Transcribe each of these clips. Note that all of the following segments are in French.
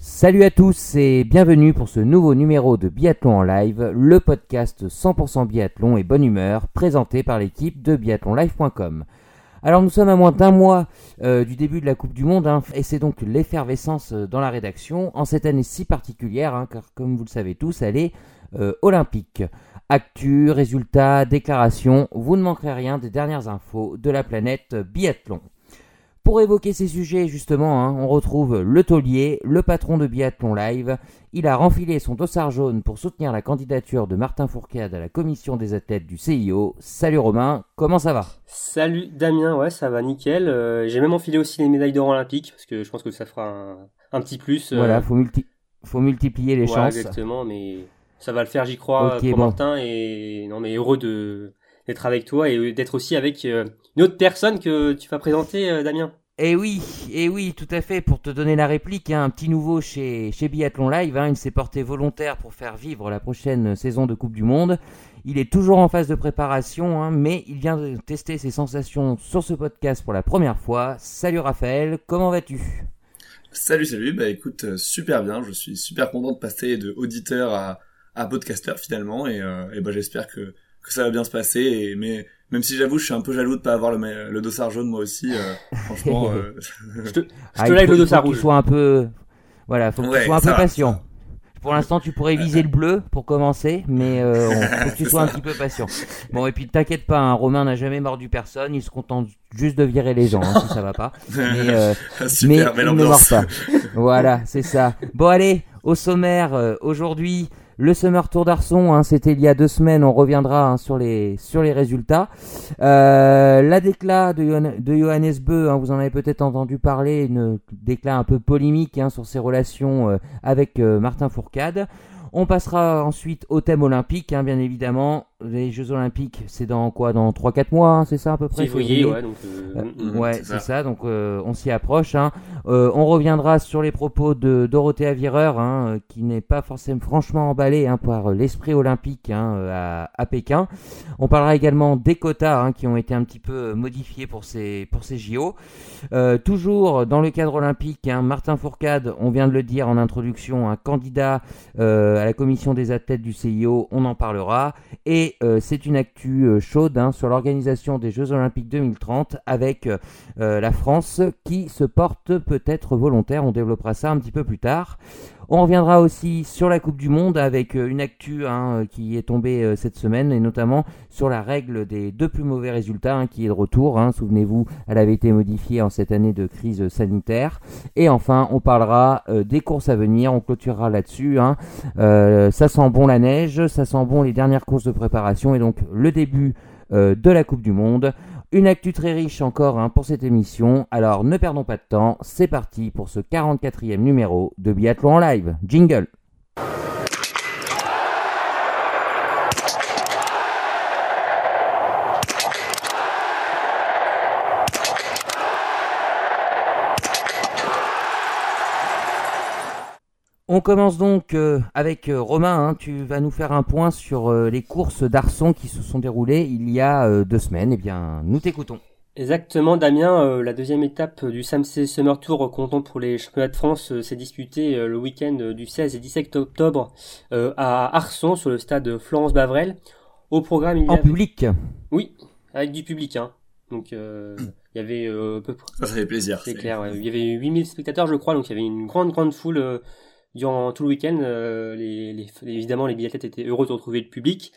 Salut à tous et bienvenue pour ce nouveau numéro de Biathlon en live, le podcast 100% biathlon et bonne humeur présenté par l'équipe de biathlonlive.com. Alors nous sommes à moins d'un mois euh, du début de la Coupe du Monde hein, et c'est donc l'effervescence euh, dans la rédaction en cette année si particulière hein, car comme vous le savez tous elle est euh, olympique. Actu, résultats, déclarations, vous ne manquerez rien des dernières infos de la planète biathlon. Pour évoquer ces sujets, justement, hein, on retrouve le taulier, le patron de Biathlon Live. Il a renfilé son dossard jaune pour soutenir la candidature de Martin Fourcade à la commission des athlètes du CIO. Salut Romain, comment ça va? Salut Damien, ouais, ça va nickel. Euh, J'ai même enfilé aussi les médailles d'or olympiques parce que je pense que ça fera un, un petit plus. euh, Voilà, faut, multi- faut multiplier les ouais, chances. exactement, mais ça va le faire, j'y crois, pour bon. Martin. Et non, mais heureux de d'être avec toi et d'être aussi avec euh, une autre personne que tu vas présenter, euh, Damien. Et oui, et oui, tout à fait. Pour te donner la réplique, hein, un petit nouveau chez, chez Biathlon Live. hein, il s'est porté volontaire pour faire vivre la prochaine saison de Coupe du Monde. Il est toujours en phase de préparation, hein, mais il vient de tester ses sensations sur ce podcast pour la première fois. Salut Raphaël, comment vas-tu? Salut, salut. Bah écoute, euh, super bien. Je suis super content de passer de auditeur à, à podcasteur finalement, et, euh, et bah j'espère que que ça va bien se passer. Et mais même si j'avoue, je suis un peu jaloux de pas avoir le, le dossard jaune moi aussi. euh, franchement, euh, Je te, je Ah, te il lève faut- le faut dossard rouge. sois un peu, voilà, faut que Ouais, tu sois un peu va, patient. ça Pour l'instant, tu pourrais viser le bleu pour commencer, mais euh, on- faut que tu sois un petit peu patient. Bon, et puis t'inquiète pas, hein, Romain n'a jamais mordu personne, il se contente juste de virer les gens hein, si ça va pas. Mais, euh, super, mais il ne mord pas. Voilà, c'est ça. Bon allez, au sommaire euh, aujourd'hui, le Summer Tour d'Arson, hein, c'était il y a deux semaines. On reviendra hein, sur les sur les résultats. Euh, la déclat de, Johann- de Johannes Beu, hein, vous en avez peut-être entendu parler, une déclat un peu polémique hein, sur ses relations euh, avec euh, Martin Fourcade. On passera ensuite au thème olympique, bien évidemment. Les Jeux Olympiques, c'est dans quoi Dans 3-4 mois, hein, c'est ça à peu près Février, ouais, donc. euh, Euh, mm, mm. ouais, c'est ça. ça. Donc euh, on s'y approche. Hein. Euh, on reviendra sur les propos de Dorothée Vireur, hein, qui n'est pas forcément franchement emballée par l'esprit olympique à, à Pékin. On parlera également des quotas qui ont été un petit peu modifiés pour ces pour ces JO. Toujours dans le cadre olympique, Martin Fourcade, on vient de le dire en introduction, un candidat à la commission des athlètes du CIO, on en parlera. Et euh, c'est une actu euh, chaude hein, sur l'organisation des Jeux Olympiques 2030 avec euh, la France qui se porte peut-être volontaire. On développera ça un petit peu plus tard. On reviendra aussi sur la Coupe du Monde avec euh, une actu hein, euh, qui est tombée euh, cette semaine et notamment sur la règle des deux plus mauvais résultats hein, qui est de retour. hein. Souvenez-vous, elle avait été modifiée en cette année de crise sanitaire. Et enfin, on parlera des courses à venir. On clôturera là-dessus. ça sent bon la neige, ça sent bon les dernières courses de préparation et donc le début de la Coupe du Monde. Une actu très riche encore hein, pour cette émission. Alors ne perdons pas de temps, c'est parti pour ce 44e numéro de Biathlon en live. Jingle. On commence donc euh, avec euh, Romain. hein. tu vas nous faire un point sur euh, les courses d'Arson qui se sont déroulées il y a euh, deux semaines. Eh bien, nous t'écoutons. Exactement, Damien. euh, la deuxième étape du SAMC Summer Tour comptant pour les championnats de France euh, s'est disputée euh, le week-end euh, du 16 et 17 octobre euh, à Arson sur le stade Florence Bavrel. Au programme, il y En avait... public. Oui, avec du public. Hein. Donc, euh, il y avait euh, à peu près... Ça, ça fait plaisir. C'est clair, ouais. il y avait 8000 spectateurs, je crois, donc il y avait une grande, grande foule euh, durant tout le week-end. euh, évidemment, les biathlètes étaient heureux de retrouver le public.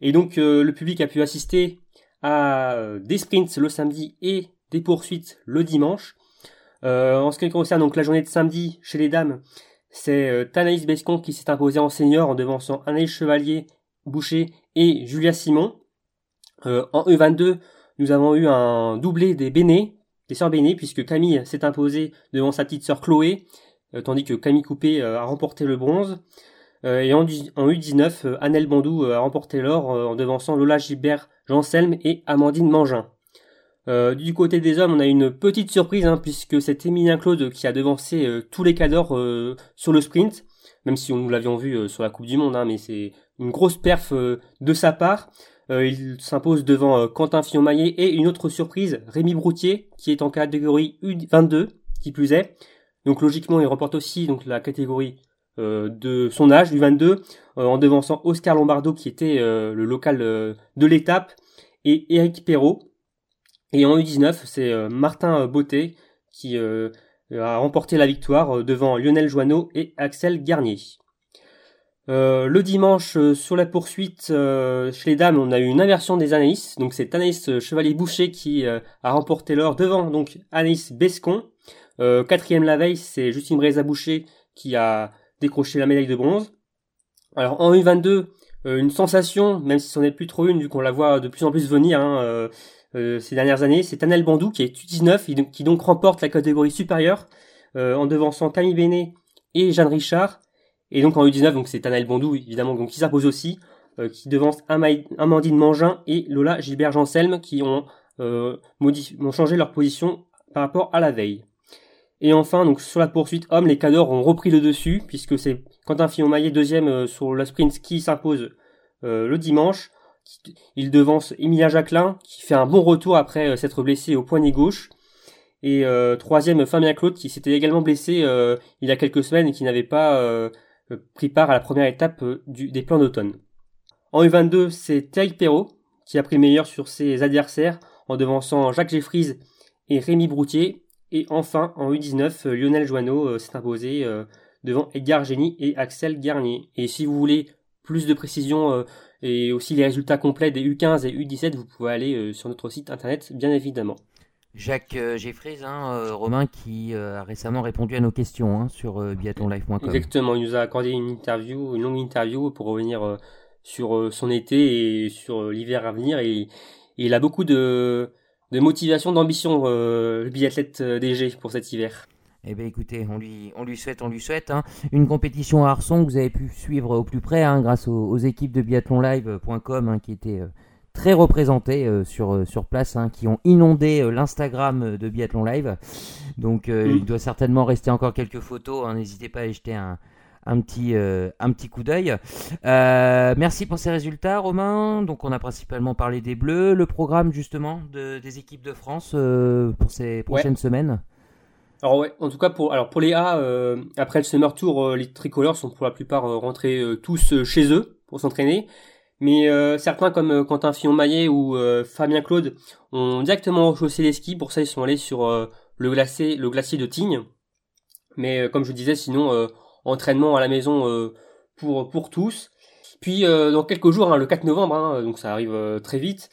Et donc, euh, le public a pu assister à euh, des sprints le samedi et des poursuites le dimanche. En ce qui concerne donc la journée de samedi chez les dames, c'est Tanaïs Bescon qui s'est imposée en senior en devançant Anaïs Chevalier, Boucher et Julia Simon. En E22, nous avons eu un doublé des Bénés, les sœurs Béné, puisque Camille s'est imposée devant sa petite sœur Chloé, tandis que Camille Coupé a remporté le bronze. et en, U19, Annelle Bandou a remporté l'or en devançant Lola Gilbert, Janselme et Amandine Mangin. du côté des hommes, on a une petite surprise, hein, puisque c'est Emilien Claude qui a devancé tous les cadors sur le sprint, même si nous l'avions vu sur la Coupe du Monde, hein, mais c'est une grosse perf de sa part. Euh, il s'impose devant euh, Quentin Fillon-Maillet et une autre surprise, Rémi Broutier, qui est en catégorie U22, qui plus est. Donc logiquement, il remporte aussi la catégorie euh, de son âge, U22, en devançant Oscar Lombardo, qui était le local de l'étape, et Eric Perrault. Et en U19, c'est Martin Beauté qui a remporté la victoire devant Lionel Joanneau et Axel Garnier. Euh, le dimanche, euh, sur la poursuite euh, chez les dames, on a eu une inversion des Anaïs. Donc c'est Anaïs Chevalier-Boucher qui a remporté l'or devant donc Anaïs Bescon. quatrième la veille, c'est Justine Breza Boucher qui a décroché la médaille de bronze. Alors en U22, une sensation, même si ce n'est plus trop une, vu qu'on la voit de plus en plus venir hein, ces dernières années, c'est Tanel Bandou qui est U19, qui donc remporte la catégorie supérieure en devançant Camille Bénet et Jeanne Richard. Et donc en U19, donc c'est Tanaël Bondou évidemment donc qui s'impose aussi, euh, qui devance Amandine Mangin et Lola Gilbert Janselme qui ont, euh, ont changé leur position par rapport à la veille. Et enfin, donc sur la poursuite homme, les cadors ont repris le dessus puisque c'est Quentin Fillon-Maillet deuxième euh, sur la sprint qui s'impose le dimanche. Il devance Emilia Jacquelin qui fait un bon retour après s'être blessé au poignet gauche. Et troisième Fabien Claude qui s'était également blessé il y a quelques semaines et qui n'avait pas pris part à la première étape euh, des plans d'automne. En U22, c'est Thierry Perrault qui a pris le meilleur sur ses adversaires en devançant Jacques Jeffries et Rémi Broutier. Et enfin, en U19, euh, Lionel Joanneau s'est imposé devant Edgar Génie et Axel Garnier. Et si vous voulez plus de précision et aussi les résultats complets des U15 et U17, vous pouvez aller sur notre site internet, bien évidemment. Jacques euh, Jeffries, hein, euh, Romain, qui euh, a récemment répondu à nos questions hein, sur biathlonlive.com. Exactement, il nous a accordé une interview, une longue interview pour revenir sur son été et sur l'hiver à venir. Et, il a beaucoup de, motivation, d'ambition, le biathlète DG pour cet hiver. Eh bien écoutez, on lui, on lui souhaite, on lui souhaite hein. une compétition à Arson que vous avez pu suivre au plus près grâce aux, équipes de biathlonlive.com qui étaient très représentés euh, sur, euh, sur place, hein, qui ont inondé euh, l'Instagram de Biathlon Live. Donc il doit certainement rester encore quelques photos. Hein. N'hésitez pas à y jeter un, un petit, un petit coup d'œil. merci pour ces résultats, Romain. Donc, on a principalement parlé des Bleus, le programme justement de, des équipes de France pour ces prochaines semaines? Alors ouais, en tout cas pour alors pour les A, après le Summer Tour, les tricolores sont pour la plupart rentrés tous chez eux pour s'entraîner. Mais euh, certains comme euh, Quentin Fillon-Maillet ou euh, Fabien Claude ont directement rechaussé les skis. Pour ça, ils sont allés sur le, glacier, le glacier de Tignes. Mais comme je disais, sinon, entraînement à la maison pour, pour tous. Puis dans quelques jours, hein, le 4 novembre, hein, donc ça arrive très vite,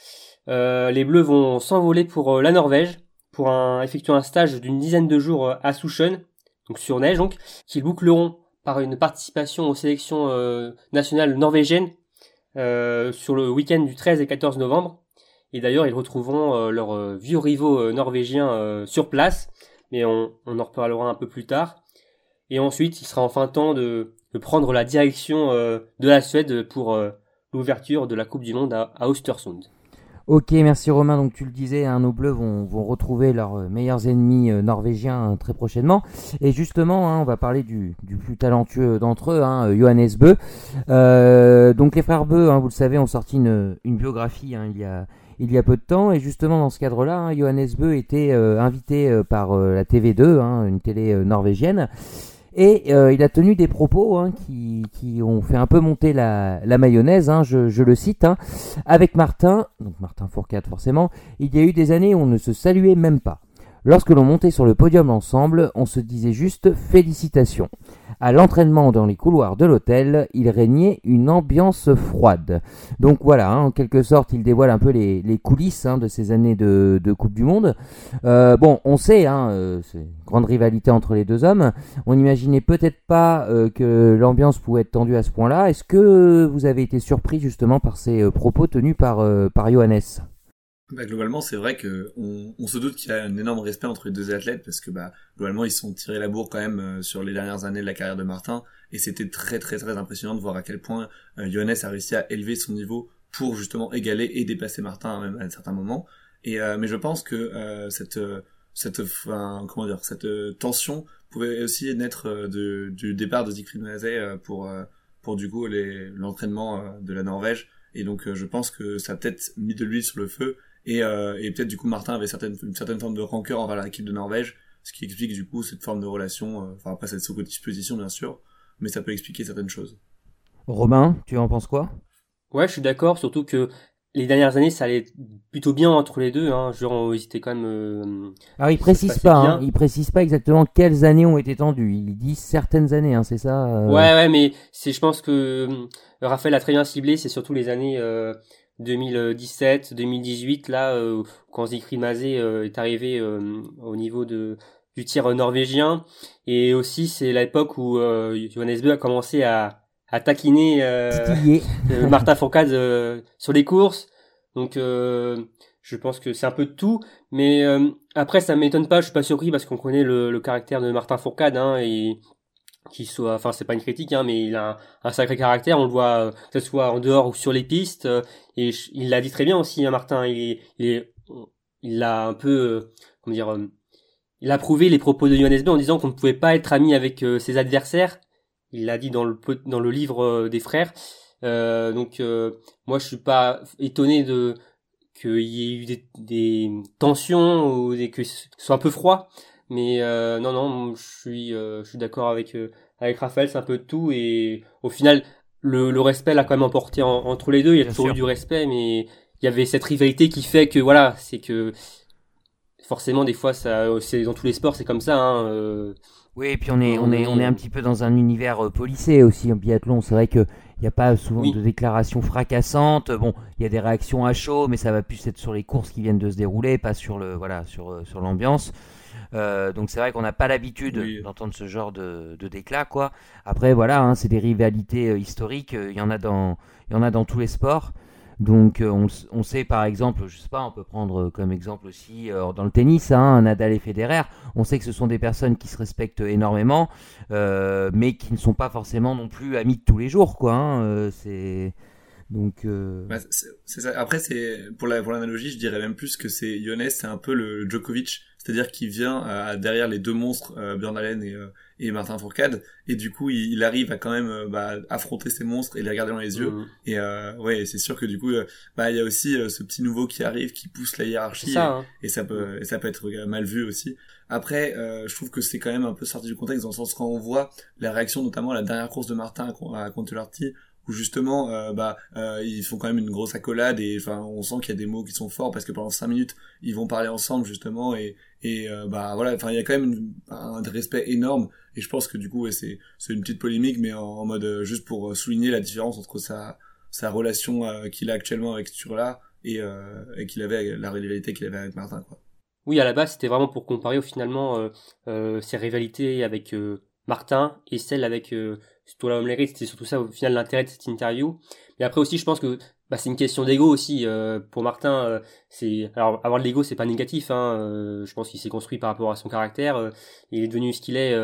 les Bleus vont s'envoler pour la Norvège pour un, effectuer un stage d'une dizaine de jours à Souchen, donc sur neige donc, qu'ils boucleront par une participation aux sélections nationales norvégiennes euh, sur le week-end du 13 et 14 novembre. Et d'ailleurs, ils retrouveront euh, leurs euh, vieux rivaux norvégiens sur place, mais on, en reparlera un peu plus tard. Et ensuite, il sera enfin temps de, prendre la direction de la Suède pour l'ouverture de la Coupe du Monde à, à. Ok, merci Romain. Donc tu le disais, hein, nos Bleus vont, retrouver leurs euh, meilleurs ennemis euh, norvégiens euh, très prochainement. Et justement, hein, on va parler du, plus talentueux d'entre eux, hein, Johannes Beu. donc les frères Beu, vous le savez, ont sorti une, biographie il y a il y a peu de temps. Et justement, dans ce cadre-là, Johannes Beu était invité par la TV2, une télé norvégienne. Et euh, il a tenu des propos hein, qui, qui, ont fait un peu monter la, la mayonnaise, hein, je, je, le cite, hein, avec Martin, donc Martin Fourcade forcément, il y a eu des années où on ne se saluait même pas. Lorsque l'on montait sur le podium ensemble, on se disait juste félicitations. À l'entraînement dans les couloirs de l'hôtel, il régnait une ambiance froide. Donc voilà, hein, en quelque sorte, il dévoile un peu les, coulisses hein, de ces années de, Coupe du Monde. Euh, bon, on sait, hein, euh, c'est une grande rivalité entre les deux hommes. On n'imaginait peut-être pas euh, que l'ambiance pouvait être tendue à ce point-là. Est-ce que vous avez été surpris justement par ces propos tenus par, par Johannes? Bah, globalement, c'est vrai que on, on, se doute qu'il y a un énorme respect entre les deux athlètes parce que bah globalement ils sont tirés la bourre quand même euh, sur les dernières années de la carrière de Martin et c'était très très très impressionnant de voir à quel point euh, Johannes a réussi à élever son niveau pour justement égaler et dépasser Martin même à un certain moment. Et euh, mais je pense que euh, cette cette enfin, comment dire cette tension pouvait aussi naître du départ de Siegfried Mazet pour pour du coup l'entraînement de la Norvège et donc je pense que ça a peut-être mis de l'huile sur le feu et, euh, et peut-être du coup Martin avait une certaine forme de rancœur envers l'équipe de Norvège, ce qui explique du coup cette forme de relation, euh, enfin après cette sous-disposition bien sûr, mais ça peut expliquer certaines choses. Romain, tu en penses quoi? Ouais, je suis d'accord, surtout que les dernières années, ça allait plutôt bien entre les deux. Hein. Genre, ils étaient quand même. Euh, Alors, il précise pas. Hein, il précise pas exactement quelles années ont été tendues. Il dit certaines années, hein, c'est ça euh? Ouais, ouais, mais c'est, je pense que Raphaël a très bien ciblé. C'est surtout les années 2017, 2018, là, euh, quand Zikri Mazé euh, est arrivé euh, au niveau de du tir norvégien, et aussi c'est l'époque où Johannes Bö a commencé à, à taquiner Martin Fourcade sur les courses. Donc je pense que c'est un peu de tout, mais après ça m'étonne pas, je suis pas surpris parce qu'on connaît le, le, caractère de Martin Fourcade, hein, et qui soit, enfin c'est pas une critique, hein, mais il a un, sacré caractère. On le voit euh, que ce soit en dehors ou sur les pistes. Euh, et il l'a dit très bien aussi, hein, Martin. Il, il, il a un peu, euh, comment dire, il a prouvé les propos de Johannes B en disant qu'on ne pouvait pas être ami avec ses adversaires. Il l'a dit dans le dans le livre des frères. donc moi je suis pas étonné de qu'il y ait eu des, des tensions ou des, que ce soit un peu froid. Mais euh, non, non, je suis, euh, je suis d'accord avec euh, avec Raphaël, c'est un peu de tout et au final, le, le respect l'a quand même emporté entre les deux. Il y a toujours eu du respect, mais il y avait cette rivalité qui fait que voilà, c'est que forcément des fois ça, c'est dans tous les sports, c'est comme ça. Hein, oui, et puis on est, on est, on est un petit peu dans un univers policé aussi en biathlon. C'est vrai que il n'y a pas souvent de déclarations fracassantes. Bon, il y a des réactions à chaud, mais ça va plus être sur les courses qui viennent de se dérouler, pas sur le, voilà, sur, sur l'ambiance. Euh, donc c'est vrai qu'on n'a pas l'habitude d'entendre ce genre de, de déclat, quoi. Après, voilà, hein, c'est des rivalités euh, historiques. Il y en a dans, il y en a dans tous les sports. Donc on, on, sait par exemple, je sais pas, on peut prendre comme exemple aussi euh, dans le tennis, hein, Nadal et Federer. On sait que ce sont des personnes qui se respectent énormément, euh, mais qui ne sont pas forcément non plus amis de tous les jours, quoi. Hein, c'est donc. Bah, c'est ça. Après, c'est pour l'analogie, je dirais même plus que c'est Jonas, c'est un peu le Djokovic c'est-à-dire qu'il vient euh, derrière les deux monstres, euh, Björn Allen et, euh, et Martin Fourcade, et du coup il, arrive à quand même euh, bah, affronter ces monstres et les regarder dans les yeux. Mmh. Et ouais, c'est sûr que du coup, bah il y a aussi ce petit nouveau qui arrive, qui pousse la hiérarchie, hein. et, ça peut, et ça peut être mal vu aussi. Après, je trouve que c'est quand même un peu sorti du contexte dans le sens quand on voit la réaction, notamment à la dernière course de Martin à Contelarty, justement euh, bah euh, ils font quand même une grosse accolade et enfin on sent qu'il y a des mots qui sont forts parce que pendant cinq minutes ils vont parler ensemble justement et et euh, bah voilà enfin il y a quand même un respect énorme et je pense que du coup c'est c'est une petite polémique mais en, mode juste pour souligner la différence entre sa sa relation qu'il a actuellement avec Sturla et, et qu'il avait la rivalité qu'il avait avec Martin quoi. Oui, à la base, c'était vraiment pour comparer finalement ses rivalités avec Martin et celle avec Stola c'était surtout ça au final l'intérêt de cette interview. Mais après aussi, je pense que bah, c'est une question d'ego aussi euh, pour Martin. Euh, c'est alors avoir de l'ego, c'est pas négatif. Hein, euh, je pense qu'il s'est construit par rapport à son caractère. il est devenu ce qu'il est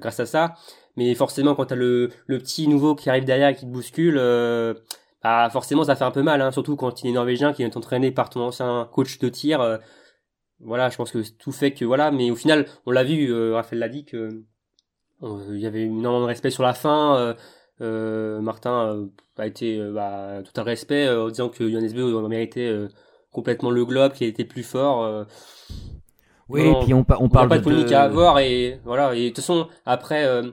grâce à ça. Mais forcément, quand t'as le le petit nouveau qui arrive derrière et qui te bouscule, bah forcément ça fait un peu mal. Hein, surtout quand il est norvégien, qui est entraîné par ton ancien coach de tir. voilà, je pense que tout fait que voilà. Mais au final, on l'a vu, Raphaël l'a dit que euh, il y avait énormément de respect sur la fin. Euh, euh, Martin a été bah, tout un respect en disant que Johannes Beu méritait complètement le globe, qu'il était plus fort. Oui, et puis on, on parle pas de polémique à avoir et voilà. Et de toute façon, après, euh,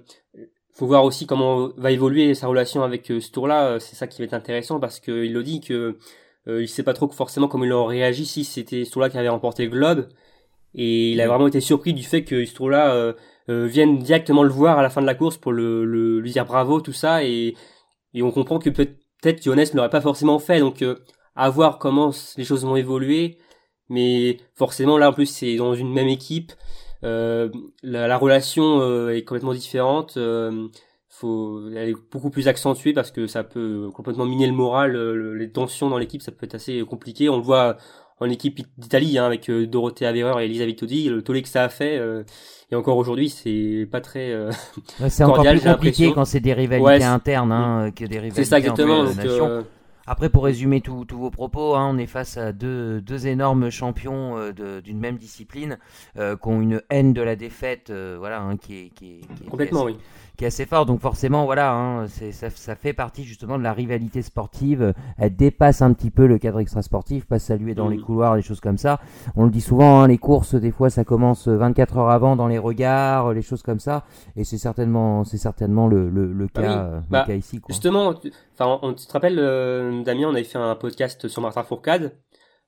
faut voir aussi comment va évoluer sa relation avec ce tour-là. C'est ça qui va être intéressant parce qu'il le dit que euh, il sait pas trop forcément comment il aurait réagi si c'était ce tour-là qui avait remporté le globe. Et il a vraiment été surpris du fait que ce tour-là euh, viennent directement le voir à la fin de la course pour le, le lui dire bravo tout ça et, et on comprend que peut-être Johannes ne l'aurait pas forcément fait. Donc euh, à voir comment les choses vont évoluer. Mais forcément là en plus c'est dans une même équipe. Euh, la, la, relation euh, est complètement différente. Euh, faut elle est beaucoup plus accentuée parce que ça peut complètement miner le moral les tensions dans l'équipe ça peut être assez compliqué. On le voit en équipe d'Italie hein, avec euh, Dorothée Avereur et Elisa Vitodi, le tollé que ça a fait. euh, et encore aujourd'hui, c'est pas très. euh, Ouais, C'est encore plus compliqué quand c'est des rivalités Ouais, internes hein, que des rivalités c'est ça exactement. entre Donc, nations. euh, Après, pour résumer tous vos propos, hein, on est face à deux, deux énormes champions euh, d'une même discipline euh, qui ont une haine de la défaite, euh, voilà, hein, qui est, qui est- qui est- complètement, oui. Qui est assez fort. Donc forcément, voilà, hein, c'est, ça, ça fait partie justement de la rivalité sportive. Elle dépasse un petit peu le cadre extrasportif, pas saluer dans les couloirs, des choses comme ça. On le dit souvent, hein, les courses, des fois, ça commence 24 heures avant dans les regards, les choses comme ça. Et c'est certainement, c'est certainement le, le, le Ah oui. euh, le Bah, cas ici. Quoi. Justement, tu, enfin, on, tu te rappelles, euh, Damien, on avait fait un podcast sur Martin Fourcade.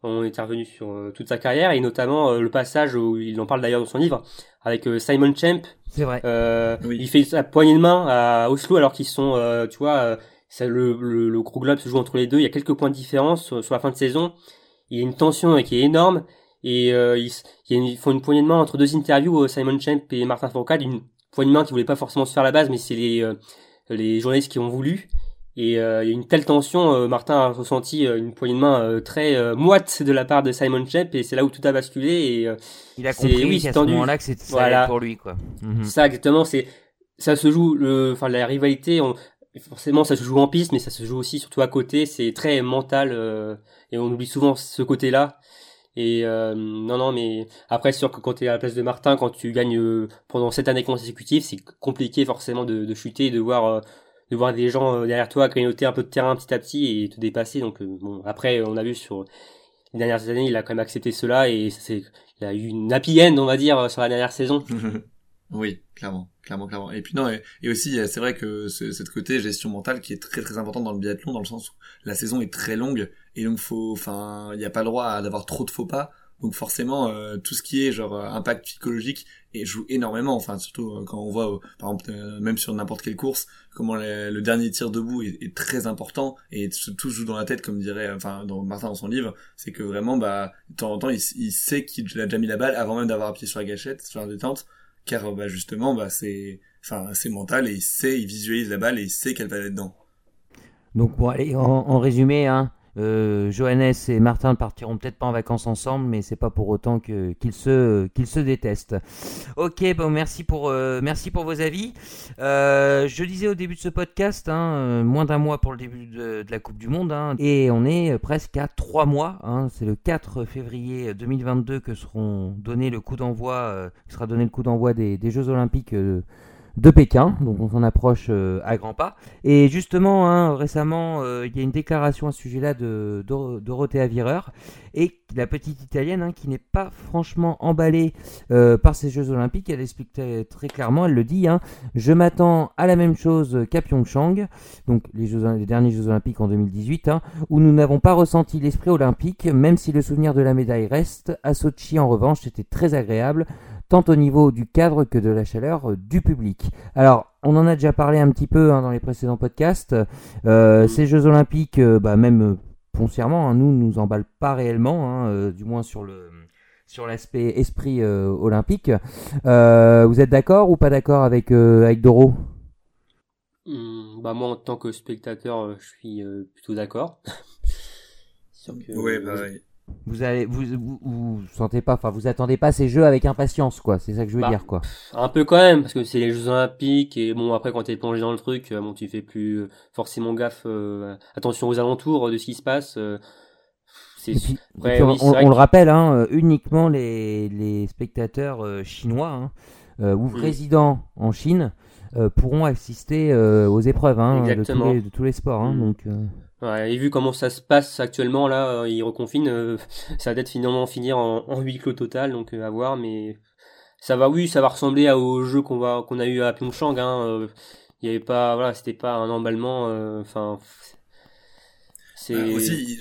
On était revenu sur euh, toute sa carrière et notamment euh, le passage où il en parle d'ailleurs dans son livre avec euh, Simon Champ. C'est vrai. Euh, Oui. Il fait sa poignée de main à Oslo alors qu'ils sont, euh, tu vois, euh, ça, le, le, le gros globe se joue entre les deux. Il y a quelques points de différence sur, sur la fin de saison. Il y a une tension qui est énorme et euh, ils, il y a une- ils font une poignée de main entre deux interviews, Simon Champ et Martin Fourcade. Une poignée de main qui voulait pas forcément se faire à la base, mais c'est les euh, les journalistes qui ont voulu. Et euh, il y a une telle tension, euh, Martin a ressenti euh, une poignée de main euh, très euh, moite de la part de Simon Champ et c'est là où tout a basculé et euh, Il a c'est- compris oui, qu'à ce moment-là que c'était ça Voilà. pour lui, quoi. Mhm. ça exactement c'est ça se joue enfin la rivalité on, forcément ça se joue en piste mais ça se joue aussi surtout à côté c'est très mental euh, et on oublie souvent ce côté là et euh, non non mais après c'est sûr que quand tu es à la place de Martin quand tu gagnes euh, pendant sept années consécutives c'est compliqué forcément de, de chuter de voir euh, de voir des gens euh, derrière toi grignoter un peu de terrain petit à petit et te dépasser donc euh, bon après on a vu sur les dernières années il a quand même accepté cela et c'est il a eu une happy end on va dire sur la dernière saison oui, clairement, clairement, clairement. Et puis non, et, aussi, euh, c'est vrai que ce, cette côté gestion mentale qui est très très important dans le biathlon, dans le sens où la saison est très longue et donc faut, enfin, il n'y a pas le droit d'avoir trop de faux pas. Donc forcément, euh, tout ce qui est genre euh, impact psychologique et joue énormément. Enfin, surtout euh, quand on voit, par exemple, même sur n'importe quelle course, comment le, dernier tir debout est, très important et tout joue dans la tête, comme dirait, enfin, Martin dans son livre, c'est que vraiment, bah, de temps en temps, il, sait qu'il a déjà mis la balle avant même d'avoir appuyé sur la gâchette, sur la détente. Car bah, justement bah c'est enfin c'est mental et il sait il visualise la balle et il sait qu'elle va aller dedans. Donc bon, allez, en résumé, hein, euh, Johannes et Martin partiront peut-être pas en vacances ensemble, mais c'est pas pour autant qu'ils se qu'ils se détestent. Ok, bon, merci pour euh, merci pour vos avis. Euh, je disais au début de ce podcast, hein, moins d'un mois pour le début de, la Coupe du Monde, hein, et on est presque à trois mois. hein, c'est le 4 février 2022 que seront donnés le coup d'envoi, sera donné le coup d'envoi des, des Jeux Olympiques. De Pékin, donc on s'en approche euh, à grands pas. Et justement, hein, récemment, euh, il y a une déclaration à ce sujet-là de Dor- Dorothea Virer, et la petite italienne hein, qui n'est pas franchement emballée euh, par ces Jeux Olympiques. Elle explique très, clairement, elle le dit, hein, je m'attends à la même chose qu'à Pyeongchang, donc les, les derniers Jeux Olympiques en 2018, hein, où nous n'avons pas ressenti l'esprit olympique, même si le souvenir de la médaille reste. À Sochi, en revanche, c'était très agréable tant au niveau du cadre que de la chaleur euh, du public. Alors, on en a déjà parlé un petit peu hein, dans les précédents podcasts. Euh, Ces Jeux Olympiques, euh, bah, même foncièrement, hein, nous, nous emballent pas réellement, hein, euh, du moins sur le sur l'aspect esprit euh, olympique. Euh, vous êtes d'accord ou pas d'accord avec euh, avec Doro? Hum, bah moi en tant que spectateur, euh, je suis euh, plutôt d'accord. Que- ouais pareil Vous allez, vous, vous, vous sentez pas, enfin, vous attendez pas ces Jeux avec impatience, quoi. C'est ça que je veux Bah, dire, quoi. Un peu quand même, parce que c'est les Jeux Olympiques, et bon, après, quand t'es plongé dans le truc, euh, bon, tu fais plus euh, forcément gaffe, euh, attention aux alentours de ce qui se passe. euh, c'est ouais, oui, on, le rappelle, hein, uniquement les, les spectateurs euh, chinois hein, ou Mm. résidents en Chine pourront assister aux épreuves hein, de, tous les, de tous les sports. Hein, Mm. donc, Et vu comment ça se passe actuellement, là, euh, ils reconfinent, euh, ça va peut-être finalement finir en, en huis clos total, donc euh, à voir, mais ça va, oui, ça va ressembler aux jeux qu'on va, qu'on a eu à Pyeongchang, hein, il y avait pas, voilà, c'était pas un emballement, enfin, c'est... Euh, aussi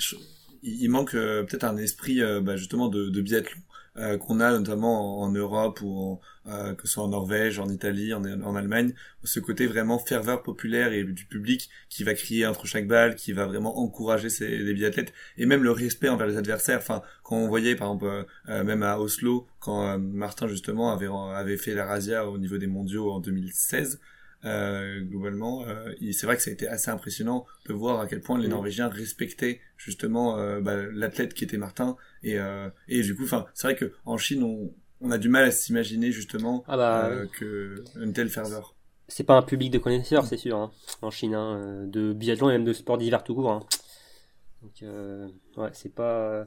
il, manque peut-être un esprit bah, justement de, de biathlon euh, qu'on a notamment en, Europe ou euh, que ce soit en Norvège, en Italie, en, Allemagne, ce côté vraiment ferveur populaire et du public qui va crier entre chaque balle, qui va vraiment encourager les biathlètes et même le respect envers les adversaires. Enfin, quand on voyait par exemple euh, même à Oslo, quand Martin justement avait avait fait la razzia au niveau des mondiaux en 2016. Euh, globalement, euh, c'est vrai que ça a été assez impressionnant de voir à quel point les Mm. Norvégiens respectaient justement euh, bah, l'athlète qui était Martin. Et, euh, et du coup, enfin, c'est vrai que en Chine, on, on a du mal à s'imaginer justement Ah bah, euh, que une telle ferveur. c'est pas un public de connaisseurs, c'est sûr, hein, en Chine, hein, de biathlon et même de sport d'hiver tout court. hein. Donc, euh, ouais, c'est pas,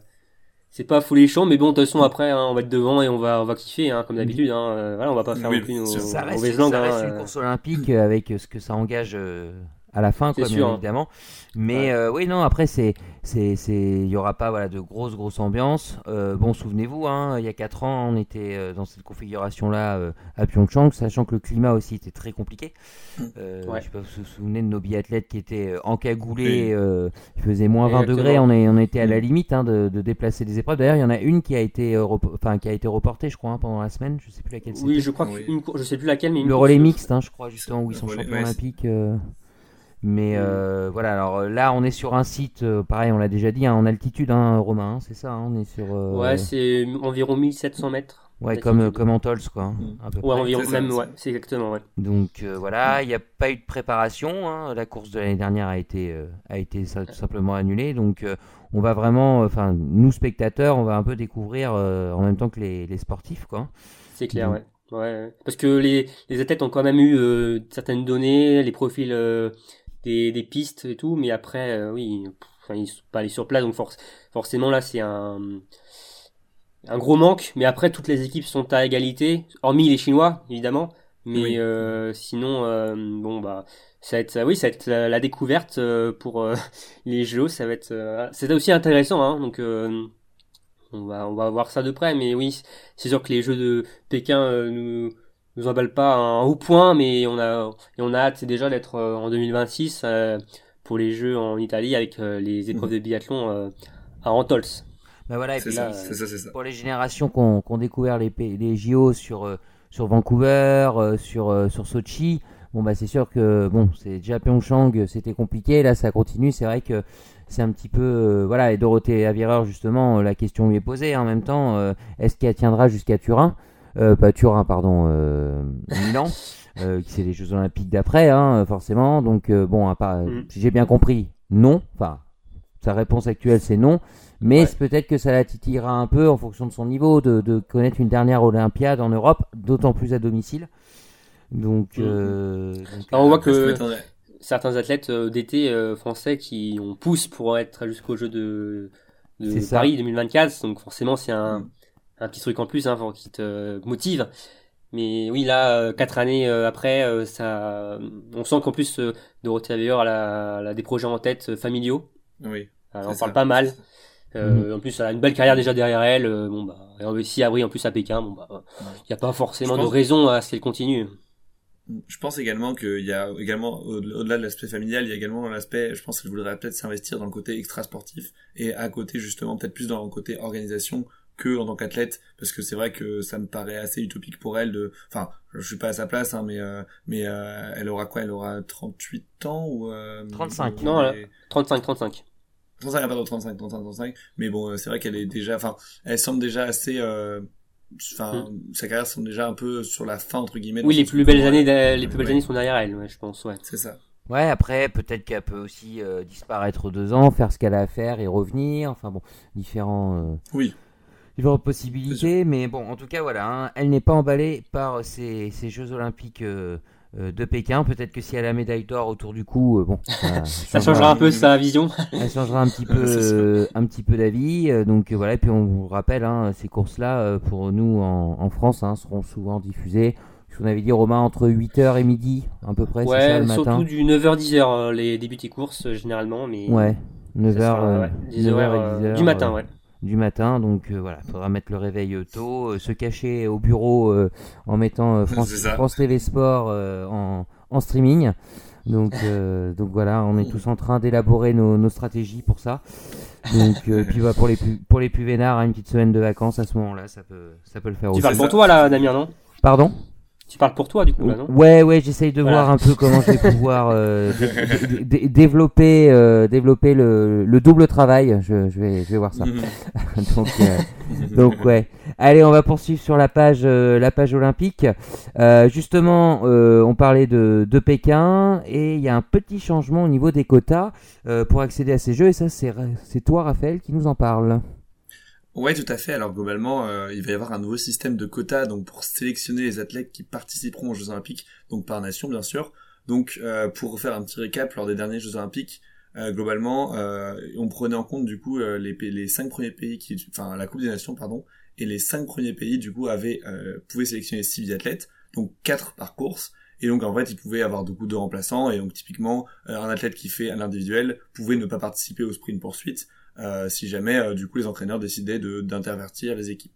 c'est pas folichon, mais bon, de toute façon, après, hein, on va être devant et on va, on va kiffer, hein, comme d'habitude. Hein, euh, voilà, on va pas faire Oui, non plus nos. Ça reste, ça langues. reste hein, une euh. course olympique euh, avec euh, ce que ça engage euh, à la fin, sûr, hein. évidemment. Mais Ouais. euh, oui, non, après, c'est, c'est, c'est, il y aura pas voilà de grosse grosse ambiance. Euh, bon, souvenez-vous, hein, il y a 4 ans, on était euh, dans cette configuration-là euh, à Pyeongchang, sachant que le climat aussi était très compliqué. Euh, Ouais. Je sais pas si vous vous souvenez de nos biathlètes qui étaient encagoulés, Oui. euh, il faisait moins 20 Exactement. degrés, on, est, on était à la Mm. limite hein, de, de déplacer des épreuves. D'ailleurs, il y en a une qui a été, euh, enfin, qui a été reportée, je crois, hein, pendant la semaine. Je sais plus laquelle c'était. Oui, je crois Oui. cour- je sais plus laquelle, mais une Le relais mixte, hein, je crois, justement, où ils sont relais, champions ouais, olympiques. Mais euh, voilà, alors euh, là, on est sur un site, euh, pareil, on l'a déjà dit, hein, en altitude, hein, Romain, hein, c'est ça, hein, on est sur. euh, Ouais, c'est environ 1700 mètres. ouais, comme, comme en Tols, quoi. Mm. à peu Ouais, près. environ, même, ouais, c'est exactement, ouais. Donc euh, voilà, il n'y a pas eu de préparation. hein, La course de l'année dernière a été, euh, a été ça- tout simplement annulée. Donc euh, on va vraiment, enfin, nous spectateurs, on va un peu découvrir euh, en même temps que les, les sportifs, quoi. C'est clair, ouais. ouais. ouais. Parce que les, les athlètes ont quand même eu euh, certaines données, les profils euh, des, des pistes et tout, mais après, euh, oui, pff, ils sont pas allés sur place, donc forc- forcément là, c'est un, un gros manque. Mais après, toutes les équipes sont à égalité, hormis les Chinois, évidemment. Mais Oui. euh, sinon, euh, bon bah, ça va être, oui, ça va être la, la découverte euh, pour euh, les Jeux. Ça va être, euh, c'est aussi intéressant, hein. Donc, euh, on va, on va voir ça de près. Mais oui, c'est sûr que les Jeux de Pékin euh, nous nous emballent pas un haut point, mais on a et on a hâte c'est déjà d'être euh, en 2026 euh, pour les Jeux en Italie avec euh, les épreuves de biathlon euh, à Antols. Bah voilà, et C'est puis ça, là, ça, pour les générations qui ont, découvert les, les JO sur, euh, sur Vancouver, euh, sur, euh, sur Sochi, bon bah c'est sûr que bon c'est déjà Pyeongchang, c'était compliqué, là ça continue, c'est vrai que c'est un petit peu euh, voilà et Dorothée Avireur justement euh, la question lui est posée en même temps euh, est-ce qu'elle tiendra jusqu'à Turin? Euh, pas Turin pardon euh, Milan euh, qui c'est les Jeux Olympiques d'après hein, forcément donc euh, bon à part, Mhm. si j'ai bien compris non enfin sa réponse actuelle c'est non mais Ouais. c'est peut-être que ça la titillera un peu en fonction de son niveau de, de connaître une dernière Olympiade en Europe, d'autant plus à domicile. Donc, euh, donc, Alors, on voit que-. Certains athlètes d'été français qui ont pousse pour être jusqu'aux Jeux de, de C'est ça. Paris 2024, donc forcément c'est un, Mm. Un petit truc en plus hein, qui te motive. Mais oui, là, euh, quatre années euh, après, euh, ça, on sent qu'en plus Dorothée elle a, elle a des projets en tête familiaux. Oui. C'est en ça. parle pas mal. Euh, En plus, elle a une belle carrière déjà derrière elle. bon bah, et aussi abri en plus à Pékin. Bon bah, il n'y a pas forcément de raison à ce qu'elle continue. Je pense également qu'il y a également, au- au-delà de l'aspect familial, il y a également l'aspect, je pense qu'elle voudrait peut-être s'investir dans le côté extra-sportif et à côté justement peut-être plus dans le côté organisation que en tant qu'athlète parce que c'est vrai que ça me paraît assez utopique pour elle de enfin je suis pas à sa place hein, mais euh, mais euh, elle aura quoi? Elle aura 38 ans ou euh, 35. ou- Non, et- 35-35. 35 ah, pardon 35 35 35 mais bon euh, c'est vrai qu'elle est déjà enfin elle semble déjà assez euh, enfin sa carrière semble déjà un peu sur la fin entre guillemets. Oui, les plus belles années, de- les plus belles Ouais. années sont derrière elle, ouais, je pense, ouais. c'est ça Ouais, après, peut-être qu'elle peut aussi euh, disparaître deux ans, faire ce qu'elle a à faire et revenir. Enfin bon, différents, euh, oui différentes possibilités. Mais bon, en tout cas, voilà, hein, elle n'est pas emballée par ces, ces Jeux Olympiques euh, euh, de Pékin. Peut-être que si elle a la médaille d'or autour du cou, euh, bon, ça, Ça changera un peu sa vision. Elle changera un petit peu, un petit peu d'avis. euh, donc voilà, et puis on vous rappelle, hein, ces courses-là, euh, pour nous en, en France, hein, seront souvent diffusées. Ce qu'on avait dit, Romain, entre 8h et midi, à peu près, ça Ouais, le matin surtout du 9h-10h, les débuts des courses, généralement, mais... Ouais, 9h, ça sera, euh, ouais, 10 9h heures, et euh, 10h. du matin, ouais. Du matin, donc euh, voilà, faudra mettre le réveil euh, tôt, euh, se cacher au bureau euh, en mettant euh, France. France TV Sport euh, en, en streaming. Donc, euh, donc voilà, on est tous en train d'élaborer nos, nos stratégies pour ça. Donc, euh, puis voilà, pour les plus, pour les plus vénards, hein, une petite semaine de vacances à ce moment-là, ça peut, ça peut le faire Tu aussi. parles c'est pour toi, là, Damien, non? Pardon? Tu parles pour toi, du coup, là, non Ouais, ouais, j'essaye de Voilà. voir un peu comment je vais pouvoir euh, dé- dé- développer, euh, développer le, le double travail. Je, je vais, je vais voir ça. donc, euh, donc ouais. Allez, on va poursuivre sur la page, la page olympique. Justement, on parlait de, de Pékin et il y a un petit changement au niveau des quotas pour accéder à ces jeux. Et ça, c'est toi, Raphaël, qui nous en parle. Ouais, tout à fait. Alors globalement, euh, il va y avoir un nouveau système de quotas donc pour sélectionner les athlètes qui participeront aux Jeux Olympiques, donc par nation bien sûr. Donc euh, pour faire un petit récap lors des derniers Jeux Olympiques, euh, globalement, on prenait en compte du coup les, les cinq premiers pays qui, enfin la Coupe des Nations pardon, et les cinq premiers pays du coup avaient pouvaient sélectionner six biathlètes, donc quatre par course. Et donc en fait, ils pouvaient avoir du coup deux remplaçants et donc typiquement un athlète qui fait un individuel pouvait ne pas participer au sprint poursuite si jamais euh, du coup les entraîneurs décidaient de d'intervertir les équipes.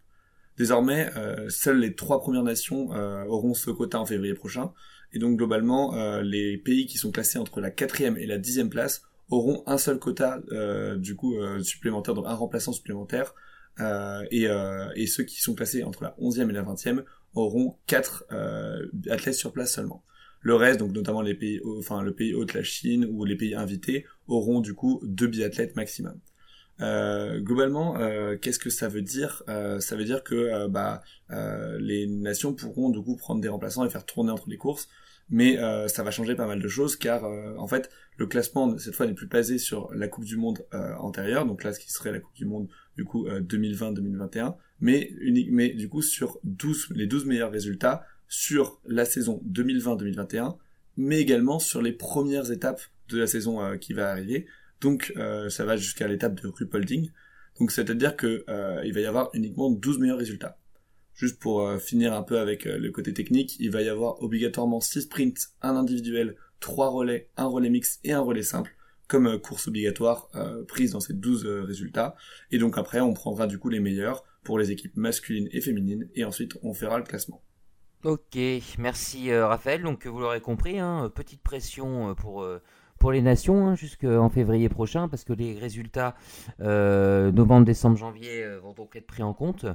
Désormais, euh, seules les trois premières nations euh, auront ce quota en février prochain, et donc globalement, euh, les pays qui sont classés entre la quatrième et la dixième place auront un seul quota euh, du coup euh, supplémentaire, donc un remplaçant supplémentaire, euh, et, euh, et ceux qui sont classés entre la onzième et la vingtième auront quatre euh, athlètes sur place seulement. Le reste, donc notamment les pays, enfin le pays hôte, la Chine ou les pays invités, auront du coup deux biathlètes maximum. Euh, globalement, euh, qu'est-ce que ça veut dire? Euh, Ça veut dire que euh, bah, euh, les nations pourront du coup prendre des remplaçants et faire tourner entre les courses, mais ça va changer pas mal de choses car en fait le classement cette fois n'est plus basé sur la Coupe du Monde antérieure, donc là ce qui serait la Coupe du Monde du coup euh, 2020-2021, mais unique, mais du coup sur 12 les 12 meilleurs résultats sur la saison 2020-2021, mais également sur les premières étapes de la saison qui va arriver. Donc euh, ça va jusqu'à l'étape de Rupolding. Donc c'est-à-dire que euh, il va y avoir uniquement 12 meilleurs résultats. Juste pour euh, finir un peu avec le côté technique, il va y avoir obligatoirement 6 sprints, un individuel, 3 relais, un relais mix et un relais simple comme course obligatoire prise dans ces 12 euh, résultats. Et donc après on prendra du coup les meilleurs pour les équipes masculines et féminines et ensuite on fera le classement. Ok, merci Raphaël. Donc vous l'aurez compris, hein, petite pression pour, pour les nations hein, jusqu'en février prochain parce que les résultats euh, novembre, décembre, janvier euh, vont donc être pris en compte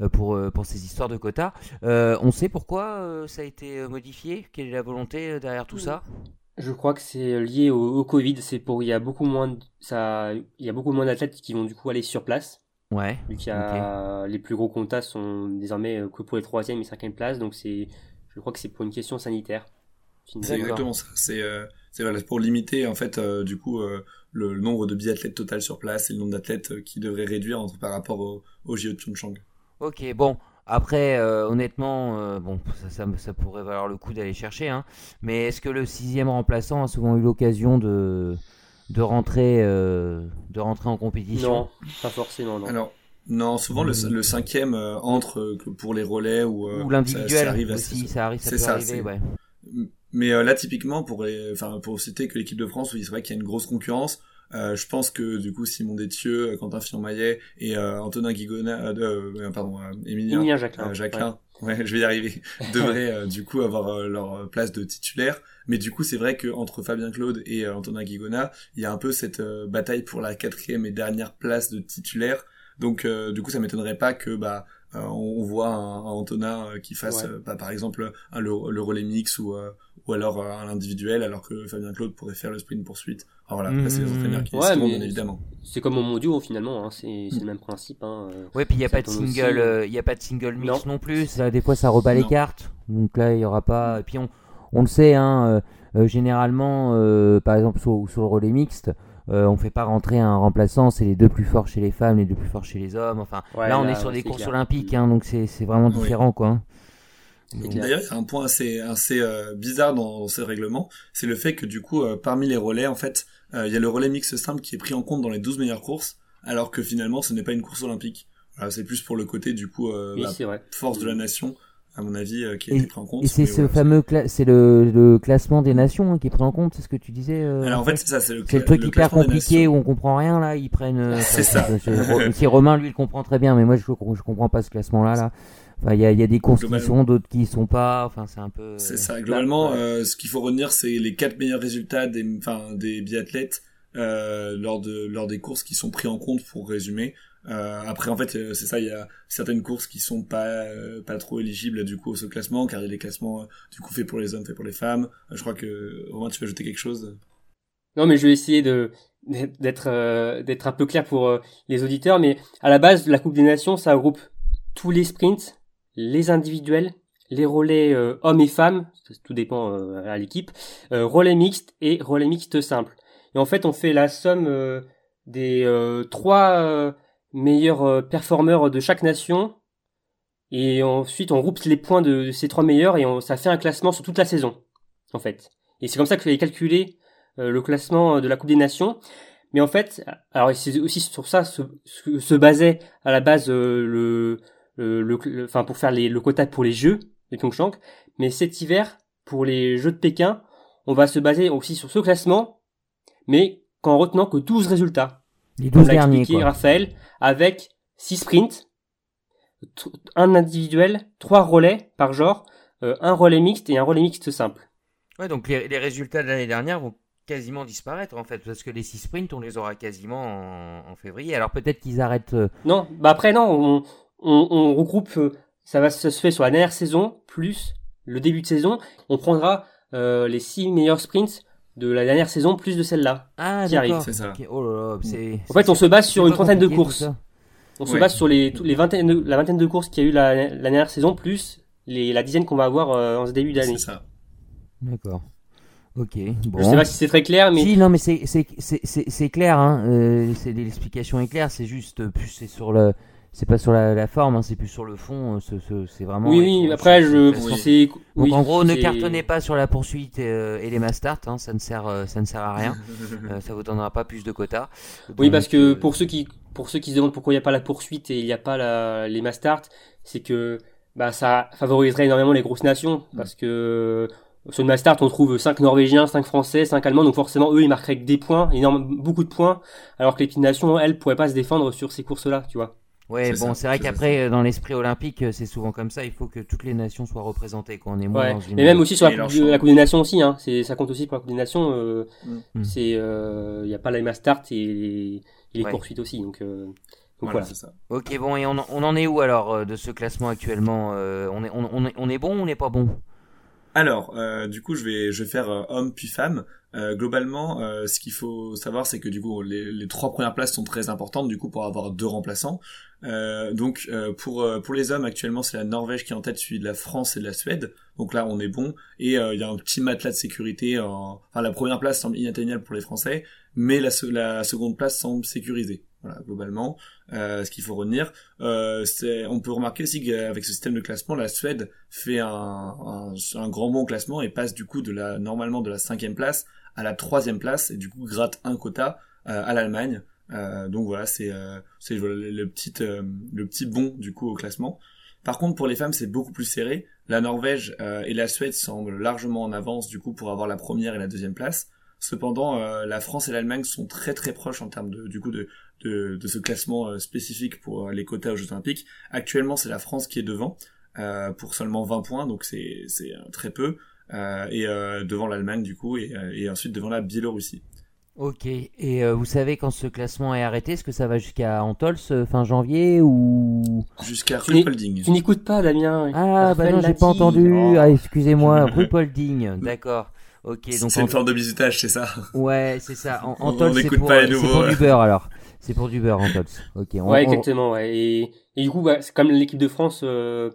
euh, pour, pour ces histoires de quotas. On sait pourquoi ça a été modifié? Quelle est la volonté derrière tout ça? Je crois que c'est lié au, au Covid. C'est pour il y a beaucoup moins de, ça, il y a beaucoup moins d'athlètes qui vont du coup aller sur place. Ouais. Vu qu'il y a les plus gros quotas sont désormais que pour les troisième et cinquième places, donc c'est, je crois que c'est pour une question sanitaire. C'est exactement ça. C'est euh, pour limiter en fait euh, du coup euh, le, le nombre de biathlètes total sur place et le nombre d'athlètes euh, qui devrait réduire entre, par rapport au, au JO de Pyeongchang. Ok, bon. Après, euh, honnêtement, euh, bon, ça, ça, ça pourrait valoir le coup d'aller chercher, hein. Mais est-ce que le sixième remplaçant a souvent eu l'occasion de de rentrer euh, de rentrer en compétition? Non, pas forcément, non. Alors non, souvent le, le cinquième euh, entre euh, que pour les relais ou, euh, Ou l'individuel ça arrive aussi, assez- ça arrive, ça peut ça, arriver, ouais. Mais euh, là, typiquement, pour les, enfin, pour citer que l'équipe de France, oui, c'est vrai qu'il y a une grosse concurrence. Euh, je pense que du coup, Simon Détieux, euh, Quentin Fillon-Maillet et euh, Antonin Guigona, euh, euh, pardon, euh, Emilien Jacquelin. Jacquelin, ouais. je vais y arriver, devraient euh, du coup avoir leur place de titulaire. Mais du coup, c'est vrai que entre Fabien Claude et Antonin Guigona, il y a un peu cette bataille pour la quatrième et dernière place de titulaire. Donc, euh, du coup, ça m'étonnerait pas que bah euh, on, on voit un, un Antonin qui fasse, Ouais. bah, par exemple, un, le, le relais mix ou euh, ou alors euh, un individuel, alors que Fabien Claude pourrait faire le sprint poursuite. Alors voilà, après, c'est les entraîneurs qui Ouais, bien évidemment. C'est comme au mondiaux finalement, hein, c'est c'est le même principe. Hein. euh. Ouais, puis il y a Ça pas de tourne aussi. single, euh, il y a pas de single mix non, Non. plus. Ça, des fois, ça rebat les Non. cartes. Donc là, il y aura pas. Et puis on, on le sait, hein. euh, généralement, euh, par exemple sur, sur le relais mixte, euh, on fait pas rentrer un remplaçant. C'est les deux plus forts chez les femmes, les deux plus forts chez les hommes. Enfin, Ouais, là, on est là, sur des courses clair. olympiques, hein, donc c'est c'est vraiment Oui. différent, quoi. D'ailleurs, il y a un point assez, assez euh, bizarre dans ce règlement, c'est le fait que du coup, euh, parmi les relais, en fait, euh, il y a le relais mix simple qui est pris en compte dans les 12 meilleures courses, alors que finalement, ce n'est pas une course olympique. Voilà, c'est plus pour le côté du coup Oui, force de la nation, à mon avis, euh, qui a été pris en compte. Et c'est ce fameux, cla- c'est le, le classement des nations hein, qui est pris en compte. C'est ce que tu disais. euh, Alors en fait, c'est ça, c'est le, C'est le truc le hyper compliqué où on comprend rien là, ils prennent. euh, C'est ça. si Romain lui il comprend très bien, mais moi je, je comprends pas ce classement là là. Enfin, il y a, il y a des courses qui sont, d'autres qui sont pas. Enfin, c'est un peu. C'est ça. Globalement, ouais. euh, ce qu'il faut retenir, c'est les quatre meilleurs résultats des, enfin, des biathlètes euh, lors de lors des courses qui sont pris en compte pour résumer. Euh, après, en fait, euh, c'est ça, il y a certaines courses qui sont pas euh, pas trop éligibles du coup au ce classement, car il y a des classements du coup faits pour les hommes, faits pour les femmes. je crois que Romain, tu veux ajouter quelque chose? Non, mais je vais essayer de d'être d'être un peu clair pour les auditeurs. Mais à la base, la Coupe des Nations, ça regroupe tous les sprints, les individuels, les relais hommes et femmes, tout dépend à l'équipe, relais mixtes et relais mixtes simples. Et en fait, on fait la somme des trois meilleurs euh, performeurs de chaque nation. Et ensuite, on groupe les points de, ces trois meilleurs et on, ça fait un classement sur toute la saison, en fait. Et c'est comme ça que j'ai calculé euh, le classement de la Coupe des Nations. Mais en fait, alors c'est aussi sur ça se, se, basait à la base euh, le, le, enfin pour faire les, le quota pour les Jeux de Pyeongchang. Mais cet hiver, pour les Jeux de Pékin, on va se baser aussi sur ce classement, mais qu'en retenant que 12 résultats. Les 12 derniers, quoi. Raphaël, avec 6 sprints, un individuel, 3 relais par genre, euh, un relais mixte et un relais mixte simple. Ouais, donc les, résultats de l'année dernière vont quasiment disparaître en fait, parce que les 6 sprints, on les aura quasiment en, février. Alors peut-être qu'ils arrêtent. Euh, non, bah après, non, on, regroupe, euh, ça va se faire sur la dernière saison, plus le début de saison. On prendra les 6 meilleurs sprints de la dernière saison plus de celle-là ah, qui arrive. C'est ça. Oh là là, en fait, on se base sur une trentaine de courses. On se base sur les, les vingtaine de, la vingtaine de courses qu'il y a eu la, la dernière saison plus les, la dizaine qu'on va avoir euh, en ce début d'année. C'est ça. D'accord. Ok. Bon. Je sais pas si c'est très clair, mais. Si, non, mais c'est c'est c'est c'est clair. Hein. Euh, L'explication est claire. C'est juste plus c'est sur le c'est pas sur la, la forme, hein, c'est plus sur le fond. Euh, c'est vraiment. Oui, oui. Après, je. Oui. Donc en gros, ne cartonnez pas sur la poursuite et, euh, et les masters, hein, ça ne sert, euh, ça ne sert à rien. ça vous donnera pas plus de quotas. oui, parce que pour ceux qui, pour ceux qui se demandent pourquoi il n'y a pas la poursuite et il n'y a pas la, les masters, c'est que bah ça favoriserait énormément les grosses nations, mm. parce que sur le Mastart, on trouve 5 Norvégiens, 5 Français, 5 Allemands, donc forcément, eux, ils marqueraient des points, énormément, beaucoup de points, alors que les petites nations, elles, pourraient pas se défendre sur ces courses-là, tu vois. Ouais, bon, c'est vrai qu'après, euh, dans l'esprit olympique, euh, c'est souvent comme ça. Il faut que toutes les nations soient représentées. Qu'on est moins dans une... Et même aussi sur la, coupe, la coupe des Nations aussi. Hein. C'est, ça compte aussi pour la Coupe des Nations. Euh, mm. C'est, il euh, n'y a pas la Mass Start et, les poursuites aussi. Donc, euh, donc voilà. Ça. Ok, bon, et on, on, en est où alors de ce classement actuellement on, est, on, on, est, on est bon ou on n'est pas bon? Alors, du coup, je vais, je vais faire homme puis femme. Globalement, ce qu'il faut savoir, c'est que du coup, les, les, trois premières places sont très importantes, du coup, pour avoir deux remplaçants. Euh, donc euh, pour euh, pour les hommes actuellement c'est la Norvège qui est en tête suivi de la France et de la Suède. Donc là on est bon. Et il y a un petit matelas de sécurité en... enfin la première place semble inatteignable pour les Français mais la, la seconde place semble sécurisée. Voilà globalement ce qu'il faut retenir. On peut remarquer aussi qu'avec ce système de classement la Suède fait un, un, un grand bon classement et passe du coup de la normalement de la cinquième place à la troisième place et du coup gratte un quota à l'Allemagne euh, donc voilà, c'est euh, c'est le, petit euh, le petit bon du coup au classement. Par contre, pour les femmes, c'est beaucoup plus serré. La Norvège et la Suède semblent largement en avance du coup pour avoir la première et la deuxième place. Cependant, la France et l'Allemagne sont très très proches en termes de, du coup de, de, ce classement spécifique pour les quotas aux Jeux Olympiques. Actuellement, c'est la France qui est devant pour seulement 20 points, donc c'est très peu. Et devant l'Allemagne du coup et, et ensuite devant la Biélorussie. Ok, et euh, vous savez quand ce classement est arrêté, est-ce que ça va jusqu'à Antols euh, fin janvier ou? Jusqu'à Rupolding Tu n'écoutes pas Damien. Ah bah non, j'ai pas entendu. Oh. Ah excusez-moi, Rupolding, d'accord. Ok, donc c'est une forme de visitage, c'est ça Ouais, c'est ça. En, Antols, c'est pour, pas pour du beurre alors. C'est pour du beurre Antols. Ok. ouais, exactement. Ouais. Et, et, du coup, bah, c'est comme l'équipe de France euh,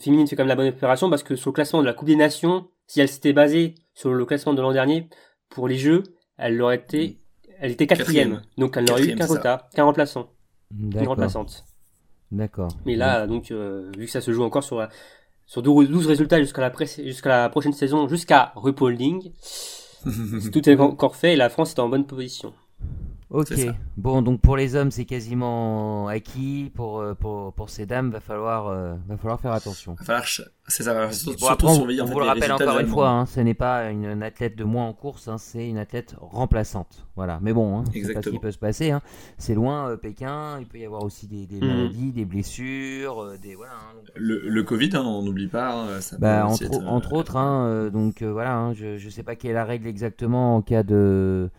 féminine fait comme la bonne opération parce que sur le classement de la Coupe des Nations, si elle s'était basée sur le classement de l'an dernier pour les Jeux, elle aurait été, elle était quatrième, donc elle n'aurait eu qu'un quota, qu'un remplaçant, une remplaçante. D'accord. Mais là, donc, euh, vu que ça se joue encore sur sur 12 résultats jusqu'à la jusqu'à la prochaine saison, jusqu'à Rupolding, tout est encore fait et la France est en bonne position. Ok. Bon, donc pour les hommes, c'est quasiment acquis. Pour, euh, pour, pour ces dames, va falloir, euh, va falloir faire attention. Va falloir, c'est ça, va surtout bon, surveiller. On, vous le rappelle encore une fois, hein, ce n'est pas une, athlète de moins en course, hein, c'est une athlète remplaçante. Voilà. Mais bon, hein, c'est pas ce qui peut se passer. Hein. C'est loin, euh, Pékin. Il peut y avoir aussi des, des mhm. maladies, des blessures, des voilà. Hein, le, le Covid, on n'oublie pas. Ça bah, entre, entre autres, donc voilà. je, je sais pas quelle est la règle exactement en cas de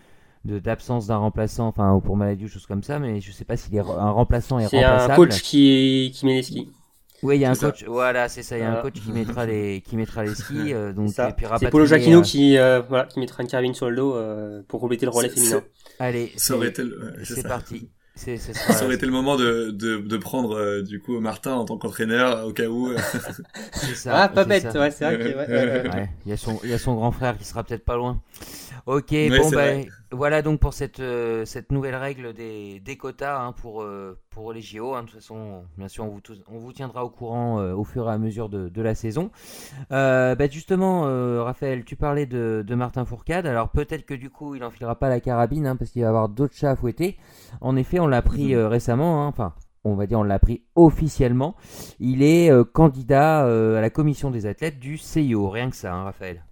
d'absence d'un remplaçant, enfin pour maladie ou choses comme ça, mais je sais pas si un remplaçant est, C'est remplaçable. un coach qui, qui met les skis. Oui, il y a un C'est ça. coach. Voilà, c'est ça. Il y a un coach qui mettra les qui mettra les skis. euh, donc C'est C'est Polo Jacquino euh, qui, euh, voilà, qui mettra une carabine sur le dos euh, pour compléter le relais C'est- féminin. Allez, c'est c'est c'est ça. parti. C'est c'est Ça aurait été le moment de, de, de prendre euh, du coup Martin en tant qu'entraîneur au cas où. c'est ça. Ah, pas c'est bête, ouais, c'est vrai que, ouais, ouais, ouais. Ouais, il y a son il y a son grand frère qui sera peut-être pas loin. Ok, Ouais, bon bah vrai. voilà donc pour cette euh, cette nouvelle règle des, des quotas hein, pour euh, pour les JO. hein. De toute façon, bien sûr, on vous tous- on vous tiendra au courant euh, au fur et à mesure de, de la saison. Bah justement, Raphaël, tu parlais de, de Martin Fourcade. Alors peut-être que du coup, il enfilera pas la carabine hein, parce qu'il va avoir d'autres chats à fouetter. En effet, on l'a pris euh, récemment. Enfin. On va dire, on l'a pris officiellement. Il est candidat à la commission des athlètes du CIO. Rien que ça, Raphaël.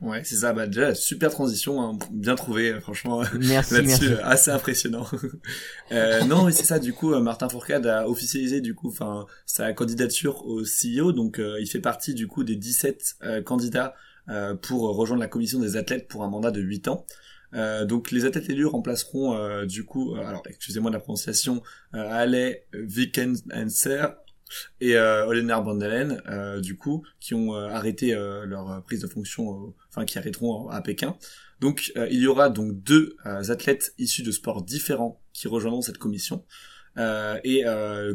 Ouais, c'est ça. Bah déjà super transition, hein, bien trouvé, euh, franchement. Merci, Là-dessus, merci. euh, assez impressionnant. euh, non, oui, c'est ça. Du coup, euh, Martin Fourcade a officialisé du coup, enfin, sa candidature au CEO. Donc, euh, il fait partie du coup des 17 euh, candidats euh, pour rejoindre la commission des athlètes pour un mandat de 8 ans. Euh, donc, les athlètes élus remplaceront euh, du coup, euh, alors excusez-moi de la prononciation, euh, Ale Vikenser et euh, Olenar Bandelen, euh, du coup, qui ont arrêté euh, leur prise de fonction, euh, qui arrêteront à Pékin. Donc euh, il y aura donc deux euh, athlètes issus de sports différents qui rejoindront cette commission. Euh, et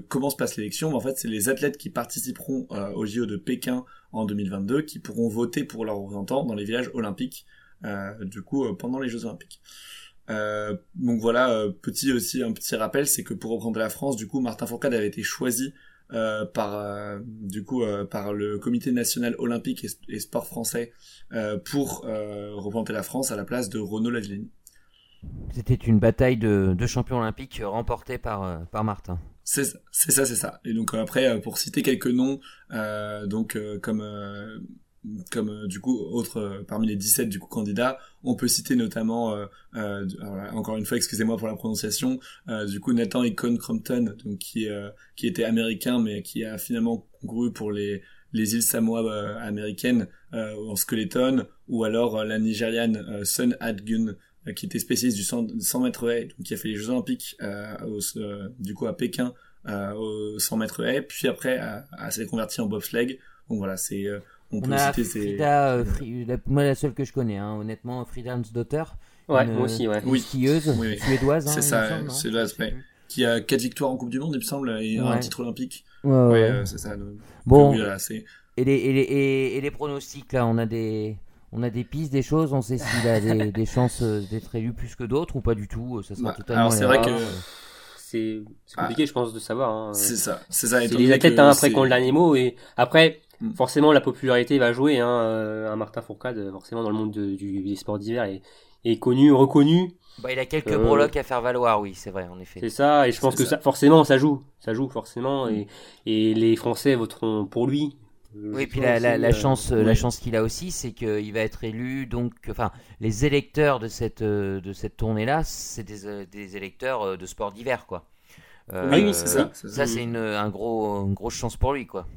comment se passe l'élection? En fait, c'est les athlètes qui participeront au JO de Pékin en 2022 qui pourront voter pour leurs représentants dans les villages olympiques, du coup, pendant les Jeux olympiques. Donc voilà, petit aussi un petit rappel, c'est que pour reprendre la France, du coup, Martin Fourcade avait été choisi euh, par euh, du coup euh, par le Comité national olympique et, et sport français euh, pour euh, représenter la France à la place de Renaud Lavillenie. C'était une bataille de, de champions olympiques remportée par, par Martin. C'est ça, c'est ça, ça. Et donc après, pour citer quelques noms, euh, donc euh, comme euh, comme euh, du coup autres euh, parmi les 17 du coup candidats, on peut citer notamment euh, alors encore une fois, excusez-moi pour la prononciation, du coup Nathan Icon Crompton, donc qui qui était américain mais qui a finalement concouru pour les les îles Samoa américaines en skeleton, ou alors la Nigériane Sun Adgun, qui était spécialiste du 100, 100 mètres haies, donc qui a fait les Jeux Olympiques euh, au, euh, du coup à Pékin euh, au 100 mètres haies, puis après à, à s'est converti en bobsleigh. Donc voilà, c'est on, On peut a Frida, euh, Fri- la- moi la seule que je connais, hein, honnêtement, Frida Hansdotter. Ouais, une, moi aussi, ouais. une Oui. skieuse Oui, oui. suédoise. hein, C'est ça, c'est là, qui a quatre victoires en Coupe du Monde, il me semble, et un Ouais. titre olympique. Ouais, ouais, Ouais, euh, c'est ça. donc, Bon, c'est et, les, et, les, et, les pronostics, là, on a des, on a des pistes, des choses, on sait s'il a des, des chances euh, d'être élu plus que d'autres ou pas du tout, euh, ça sera Bah, totalement alors, c'est vrai que- euh. C'est c'est compliqué, je pense, de savoir. Hein. c'est ça, c'est ça. C'est les athlètes hein, après qui ont le dernier mot et après Mm. forcément la popularité va jouer hein, euh, un Martin Fourcade euh, forcément dans le monde de- du, des sports d'hiver est, est connu reconnu Bah, il a quelques Euh, breloques à faire valoir, oui, c'est vrai, en effet. c'est ça et je pense que ça. ça forcément ça joue ça joue forcément et, et les Français voteront pour lui Euh, Oui, puis la, euh, chance, la oui. chance qu'il a aussi, c'est qu'il va être élu. Donc, enfin, les électeurs de cette de cette tournée-là, c'est des, des électeurs de sport d'hiver, quoi. Euh, Oui, oui, c'est ça, c'est Ça, ça. c'est une un gros une grosse chance pour lui, quoi.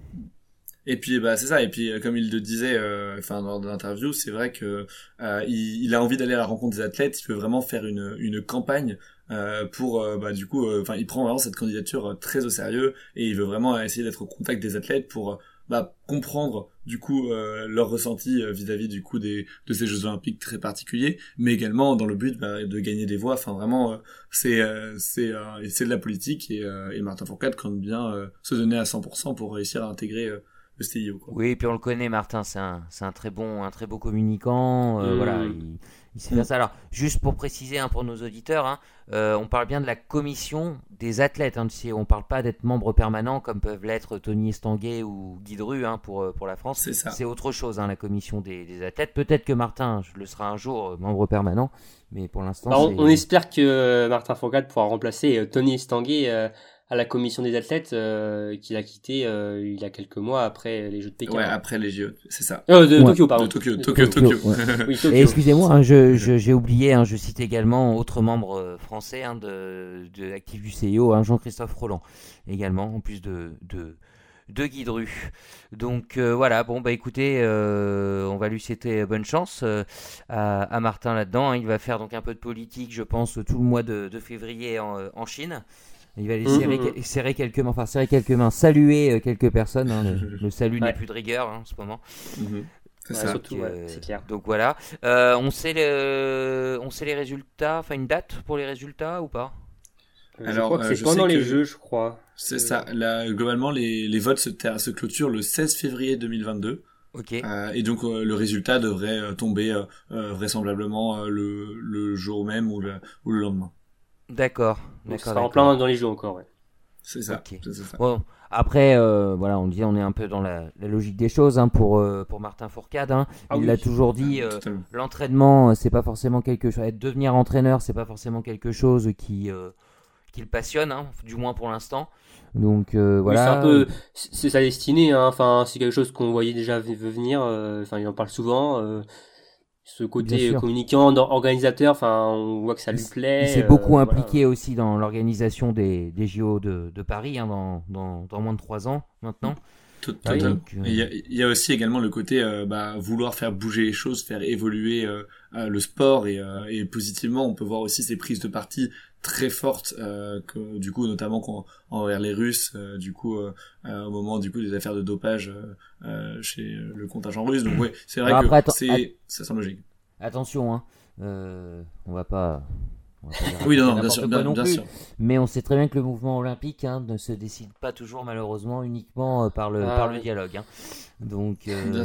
Et puis bah c'est ça. Et puis euh, comme il le disait, euh, enfin dans l'interview, c'est vrai que euh, il, il a envie d'aller à la rencontre des athlètes. Il veut vraiment faire une une campagne euh, pour euh, bah du coup, euh, enfin il prend vraiment cette candidature euh, très au sérieux et il veut vraiment essayer d'être au contact des athlètes pour euh, bah, comprendre du coup euh, leur ressenti euh, vis-à-vis du coup des de ces Jeux Olympiques très particuliers, mais également dans le but bah, de gagner des voix. Enfin vraiment, euh, c'est euh, c'est euh, c'est de la politique et, euh, et Martin Fourcade compte bien euh, se donner à 100% pour réussir à intégrer euh, le CIO. Quoi. Oui, et puis on le connaît, Martin, c'est un, c'est un très bon, un très beau communicant. euh, Mm. Voilà, il, il sait faire ça. Alors, juste pour préciser hein, pour nos auditeurs, hein, euh, on parle bien de la commission des athlètes. Hein, on parle pas d'être membre permanent comme peuvent l'être Tony Estanguet ou Guy Dru hein, pour, euh, pour la France. C'est ça. C'est autre chose, hein, la commission des, des athlètes. Peut-être que Martin je le sera un jour euh, membre permanent, mais pour l'instant, bah, on, c'est- on espère que Martin Fourcade pourra remplacer euh, Tony Estanguet euh, à la commission des athlètes euh, qu'il a quitté euh, il y a quelques mois après les Jeux de Pékin Ouais, après les JO, c'est ça. Euh, de Ouais. Tokyo pardon De Tokyo, Tokyo, Tokyo. oui Tokyo Et excusez-moi, hein, je, je- j'ai oublié, hein, je cite également autre membre euh, français hein, de, de actif du CIO, hein, Jean-Christophe Roland, également, en plus de, de, de Guidru. Donc voilà, bon bah écoutez, on va lui souhaiter bonne chance à, Martin là-dedans. Hein. Il va faire donc un peu de politique, je pense, tout le mois de, février en, Chine. Il va aller mhm. serrer, quelques mains, enfin serrer quelques mains, saluer quelques personnes. Hein. Le, salut n'est plus de rigueur hein, en ce moment. Mhm. Euh, c'est clair. Donc voilà. Euh, on, sait le, on sait les résultats, enfin une date pour les résultats ou pas? Euh, Alors, c'est pendant les jeux, je crois. C'est ça. Là, globalement, les, les votes se, se clôturent le 16 février 2022. Ok. et donc le résultat devrait tomber vraisemblablement le, le jour même ou le, ou le lendemain. D'accord. D'accord. Ça sera en plein dans les jeux encore, ouais. C'est ça. ça. Bon, après, euh, voilà, on dit, on est un peu dans la, logique des choses hein, pour euh, pour Martin Fourcade. Hein. Ah il l'a toujours dit. Euh, l'entraînement, c'est pas forcément quelque chose. Devenir entraîneur, c'est pas forcément quelque chose qui qui le passionne, hein, du moins pour l'instant. Donc voilà. c'est un peu, c'est sa destinée. Enfin, c'est quelque chose qu'on voyait déjà venir. Enfin, il en parle souvent ce côté communicant, organisateur, enfin, on voit que ça lui plaît. Il s'est beaucoup impliqué aussi dans l'organisation des, des JO de, de Paris hein, dans, dans, dans, moins de trois ans maintenant. Ah euh, il, y a, il y, a, aussi également le côté euh, bah, vouloir faire bouger les choses, faire évoluer euh, le sport et, et, positivement, on peut voir aussi ces prises de parti très fortes que du coup notamment quand, envers les Russes, du coup au moment du coup des affaires de dopage chez le contingent russe. Donc ouais, c'est vrai que c'est ça semble logique. Attention, hein, on va pas oui, non, bien sûr, bien, sûr. Mais on sait très bien que le mouvement olympique hein, ne se décide pas toujours malheureusement uniquement euh, par le, ah par le dialogue. Hein. Donc, euh,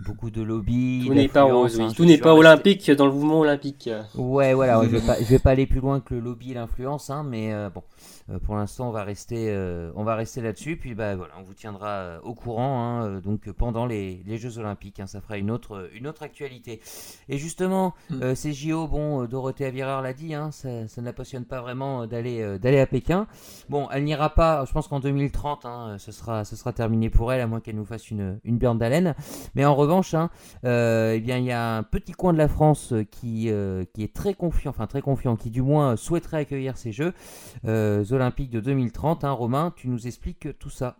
beaucoup de lobbies. Tout n'est pas, hein, tout n'est pas olympique dans le mouvement olympique. Ouais, voilà, je vais pas, je vais pas aller plus loin que le lobby et l'influence, hein, mais euh, bon, euh, pour l'instant, on va rester, euh, on va rester là-dessus. Puis bah voilà, on vous tiendra au courant. Hein, donc pendant les, les Jeux Olympiques, hein, ça fera une autre, une autre actualité. Et justement, mm. ces JO, bon, Dorothée Avireur l'a dit, ça, ça ne la passionne pas vraiment d'aller, d'aller à Pékin. Bon, elle n'ira pas. Je pense qu'en 2030, hein, ce sera, ce sera terminé pour elle, à moins qu'elle nous fasse une, une burn d'haleine. Mais en revanche, hein, eh bien, il y a un petit coin de la France qui, qui est très confiant, enfin très confiant, qui du moins souhaiterait accueillir ces Jeux. Olympiques de 2030. Hein, Romain, tu nous expliques tout ça.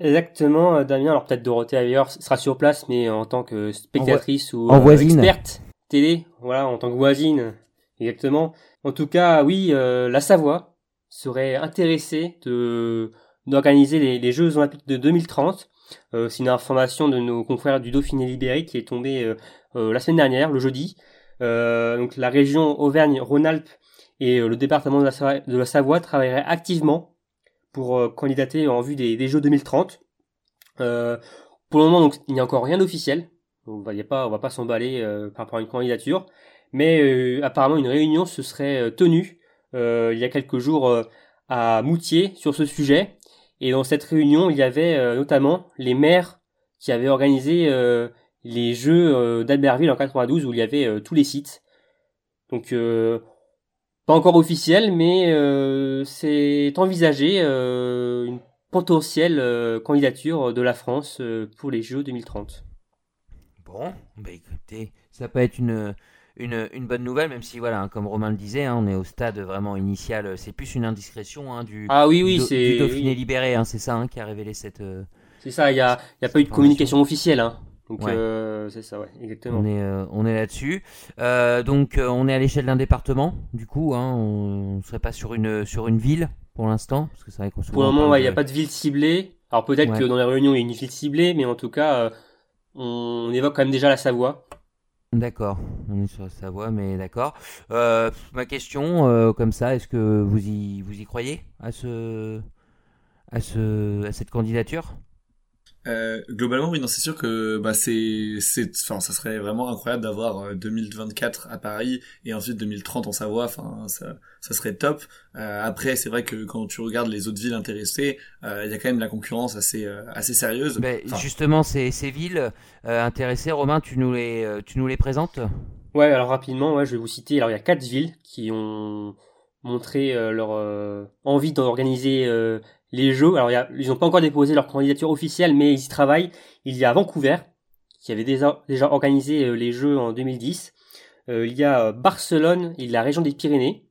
Exactement, euh, Damien. Alors peut-être Dorothée ailleurs sera sur place, mais en tant que spectatrice ou euh, experte télé, voilà, en tant que voisine, exactement. En tout cas, oui, euh, la Savoie serait intéressée de d'organiser les, Jeux Olympiques de 2030. C'est une information de nos confrères du Dauphiné Libéré qui est tombée la semaine dernière, le jeudi. donc la région Auvergne-Rhône-Alpes et euh, le département de la, Savoie, de activement pour euh, candidater en vue des, Jeux 2030. Euh, pour le moment, donc, il n'y a encore rien d'officiel. On va, pas, va pas s'emballer par rapport à une candidature. Mais apparemment, une réunion se serait tenue il y a quelques jours à Moutier sur ce sujet. Et dans cette réunion, il y avait notamment les maires qui avaient organisé les Jeux d'Albertville en 92 où il y avait tous les sites. Donc pas encore officiel, mais euh, c'est envisagé euh, une potentielle euh, candidature de la France pour les Jeux 2030. Bon, bah écoutez, ça peut être une, une, une bonne nouvelle, même si, voilà, hein, comme Romain le disait, hein, on est au stade vraiment initial. C'est plus une indiscrétion hein, du, ah, oui, oui, du, Dauphiné libéré, c'est ça qui a révélé cette. c'est ça, il n'y a, y a pas eu de communication officielle. Donc euh, c'est ça, ouais, exactement. On est, euh, on est là-dessus. Euh, donc on est à l'échelle d'un département, du coup, hein, on ne serait pas sur une, sur une ville pour l'instant, parce que c'est vrai Pour le moment, il n'y a pas de ville ciblée. Alors peut-être que dans les réunions, il y a une ville ciblée, mais en tout cas, on, évoque quand même déjà la Savoie. D'accord, on est sur la Savoie, mais d'accord. ma question, comme ça, est-ce que vous y, vous y croyez à ce, à ce, à cette candidature? Euh, globalement, oui, non, c'est sûr que bah c'est c'est enfin ça serait vraiment incroyable d'avoir 2024 euh, à Paris et ensuite 2030 en Savoie. Enfin, ça ça serait top. Euh, après, c'est vrai que quand tu regardes les autres villes intéressées, euh, il y a quand même de la concurrence assez assez sérieuse. Ben, justement, ces ces villes intéressées, Romain, tu nous les tu nous les présentes? Ouais, alors rapidement, ouais, je vais vous citer. Alors il y a quatre villes qui ont montré leur envie d'organiser les Jeux. Alors, ils n'ont pas encore déposé leur candidature officielle, mais ils y travaillent. Il y a Vancouver, qui avait déjà, organisé euh, les Jeux en 2010. Euh, il y a euh, Barcelone, a la région des Pyrénées.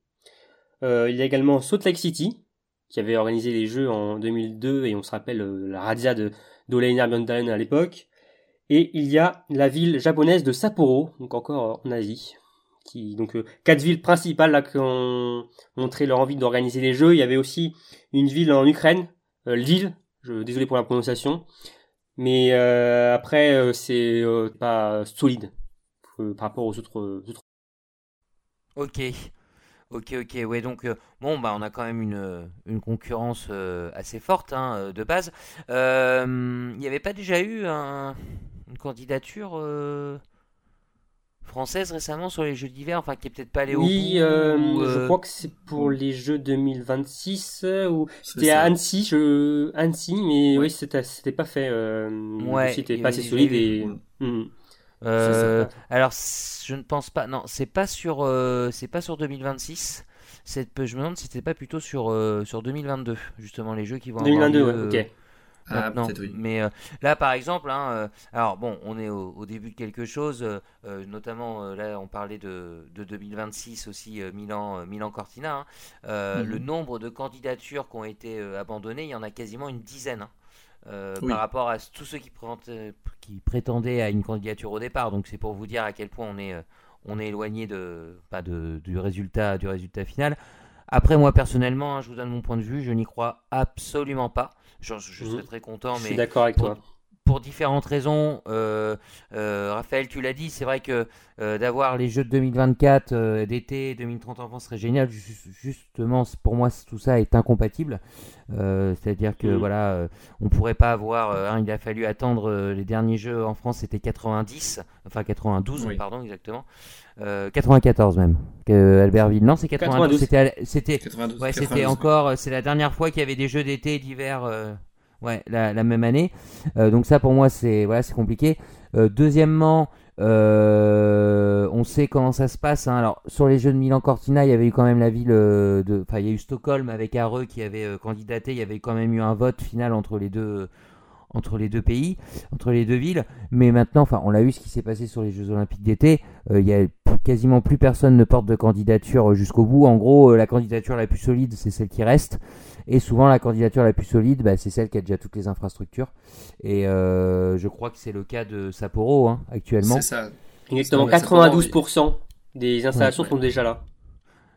il y a également Salt Lake City, qui avait organisé les Jeux en 2002 et on se rappelle la radia de d'Oleiner Björndalen à l'époque. Et il y a la ville japonaise de Sapporo, donc encore en Asie. Donc quatre villes principales là qui ont montré leur envie d'organiser les Jeux. Il y avait aussi une ville en Ukraine, Lille. Je désolé pour la prononciation, mais après c'est pas solide par rapport aux autres, Ok, ok, ok. Ouais, donc euh, bon, bah on a quand même une, euh, concurrence euh, assez forte hein, de base. Il n'y avait pas déjà eu une candidature française récemment sur les Jeux d'hiver, enfin qui est peut-être pas allé au oui, je crois que c'est pour les Jeux 2026 ou c'était à Annecy, je... Annecy, mais oui, c'était pas fait. ouais, c'était pas assez solide et. Hmm. Euh, alors, je ne pense pas. Non, c'est pas sur, euh, c'est pas sur 2026. je me demande si c'était pas plutôt sur euh, sur 2022, justement les jeux qui vont 2022, avoir lieu, ok. Ah, oui. Mais là, par exemple, hein, alors bon, on est au, début de quelque chose, notamment là, on parlait de, de 2026 aussi, Milan, Milan Cortina. Hein. Le mhm. nombre de candidatures qui ont été abandonnées, il y en a quasiment une dizaine. Hein. Euh, par rapport à tous ceux qui, qui, prétendaient à une candidature au départ. Donc c'est pour vous dire à quel point on est, euh, on est éloigné de, pas de, du, résultat, du résultat final. Après, moi personnellement, hein, je vous donne mon point de vue, je n'y crois absolument pas. Je, je mmh. serais très content, mais. Je suis d'accord avec toi pour différentes raisons. Euh, euh, Raphaël, tu l'as dit, c'est vrai que euh, d'avoir les jeux de 2024 d'été 2030 en France serait génial. Justement, pour moi, tout ça est incompatible. C'est-à-dire que mm. voilà, on pourrait pas avoir. Hein, il a fallu attendre les derniers jeux en France, c'était 90, enfin 92, pardon, exactement. 94 même. Que Albertville, non, c'est 92. C'était, c'était, ouais, c'était encore. C'est la dernière fois qu'il y avait des jeux d'été d'hiver Ouais, la, même année. Euh, donc ça pour moi c'est voilà c'est compliqué. Euh, deuxièmement, euh, on sait comment ça se passe. Hein. Alors sur les Jeux de Milan Cortina, il y avait eu quand même la ville de, enfin il y a eu Stockholm avec Areux qui avait candidaté. Il y avait quand même eu un vote final entre les deux entre les deux pays, entre les deux villes. Mais maintenant, enfin, on l'a vu ce qui s'est passé sur les Jeux Olympiques d'été. Il y a quasiment plus personne ne porte de candidature jusqu'au bout. En gros, la candidature la plus solide, c'est celle qui reste. Et souvent, la candidature la plus solide, bah, c'est celle qui a déjà toutes les infrastructures. Et euh, je crois que c'est le cas de Sapporo hein, actuellement. C'est ça. Exactement, 92% des installations sont déjà là.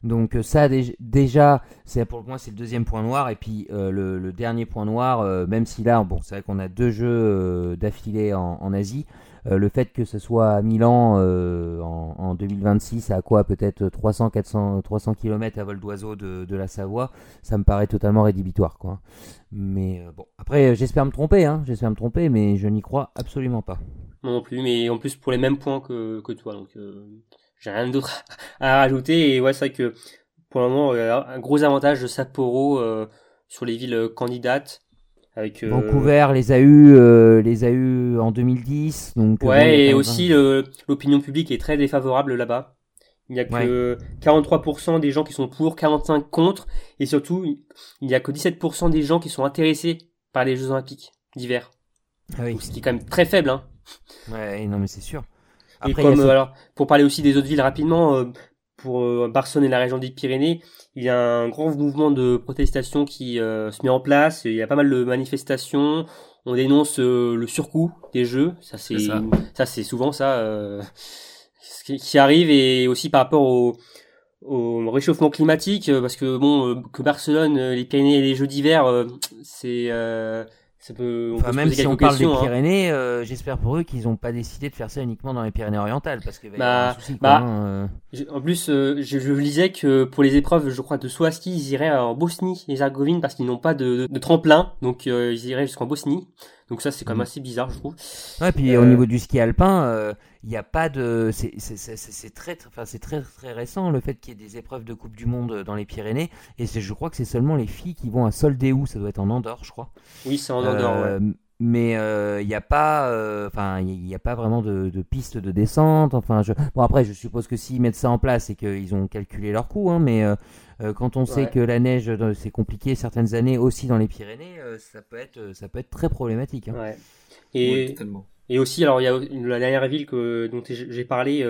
Donc euh, ça déjà, c'est pour moi c'est le deuxième point noir et puis euh, le, dernier point noir, même si là bon c'est vrai qu'on a deux jeux d'affilée en, Asie, euh, le fait que ce soit à Milan euh, en, 2026, à quoi peut-être 300, 400, 300 km à vol d'oiseau de, la Savoie, ça me paraît totalement rédhibitoire. Quoi. Mais euh, bon, après, j'espère me tromper, hein, j'espère me tromper, mais je n'y crois absolument pas. Moi non plus, mais en plus pour les mêmes points que, que toi, donc j'ai rien d'autre à rajouter. Et ouais, c'est vrai que pour le moment, un gros avantage de Sapporo sur les villes candidates. Avec, euh, Vancouver les a eu, euh, les a eu en 2010. Donc, euh, ouais, et aussi l'opinion publique est très défavorable là-bas. Il n'y a que 43% des gens qui sont pour, 45 contre, et surtout, il n'y a que 17% des gens qui sont intéressés par les Jeux Olympiques d'hiver. Ah oui. Ce qui est quand même très faible, hein. Ouais, non mais c'est sûr. Après, et comme, alors, pour parler aussi des autres villes rapidement, pour Barcelone et la région des Pyrénées, il y a un grand mouvement de protestation qui euh, se met en place. Il y a pas mal de manifestations. On dénonce euh, le surcoût des jeux. Ça c'est ça, c'est souvent ça euh, ce qui, arrive et aussi par rapport au, au réchauffement climatique parce que bon que Barcelone, les Pyrénées et les Jeux d'hiver, c'est ça peut, enfin, même si on parle des hein. Pyrénées, euh, j'espère pour eux qu'ils n'ont pas décidé de faire ça uniquement dans les Pyrénées-Orientales, parce que bah, bah, hein, euh. en plus, euh, je, je, lisais que pour les épreuves, je crois de saut à ski, ils iraient en Bosnie et Herzégovine parce qu'ils n'ont pas de, de, tremplin, donc ils iraient jusqu'en Bosnie. Donc ça, c'est quand même mm. assez bizarre, je trouve. Ouais, puis au niveau du ski alpin, il n'y a pas de, c'est très, enfin c'est très très récent le fait qu'il y ait des épreuves de Coupe du Monde dans les Pyrénées, et je crois que c'est seulement les filles qui vont à Soldéou, ça doit être en Andorre, je crois. Oui, c'est en Andorre. ouais mais il euh, n'y a pas euh, enfin il n'y a pas vraiment de, de, piste de descente enfin je... bon après je suppose que s'ils mettent ça en place et qu'ils ont calculé leur coût hein, mais euh, quand on sait que la neige c'est compliqué certaines années aussi dans les Pyrénées ça peut être ça peut être très problématique hein. ouais. et et aussi alors il y a la dernière ville que dont j'ai parlé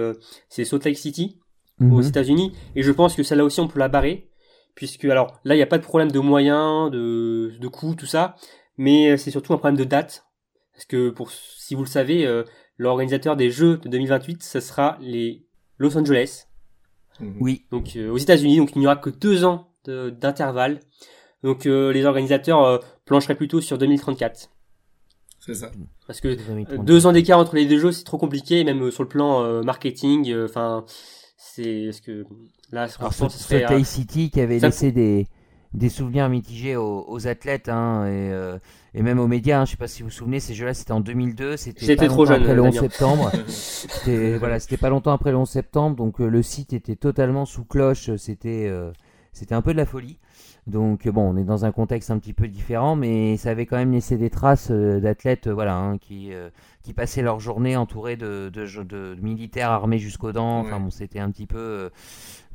c'est Salt Lake City aux mhm. États-Unis et je pense que celle-là aussi on peut la barrer puisque alors là il n'y a pas de problème de moyens, de, de coûts, tout ça, mais c'est surtout un problème de date. Parce que pour si vous le savez, euh, l'organisateur des Jeux de 2028, ce sera les Los Angeles. Oui. Donc euh, aux États-Unis, donc il n'y aura que deux ans de- d'intervalle. Donc euh, les organisateurs euh, plancheraient plutôt sur 2034. C'est ça. Parce que euh, 2030. deux ans d'écart entre les deux jeux, c'est trop compliqué, même euh, sur le plan euh, marketing, euh, enfin, c'est parce que là, Alors, ce serait Salt Lake City qui avait laissé des, des souvenirs mitigés aux, aux athlètes hein, et, euh, et même aux médias. Hein, je sais pas si vous vous souvenez, ces jeux-là c'était en 2002. C'était trop longtemps jeune, après le 11 Damien. septembre. C'était voilà, c'était pas longtemps après le 11 septembre, donc euh, le site était totalement sous cloche. C'était euh, c'était un peu de la folie. Donc bon, on est dans un contexte un petit peu différent, mais ça avait quand même laissé des traces euh, d'athlètes, euh, voilà, hein, qui euh, qui passaient leur journée entourés de, de, de- de militaires armés jusqu'aux dents. Enfin Ouais. bon, c'était un petit peu, euh,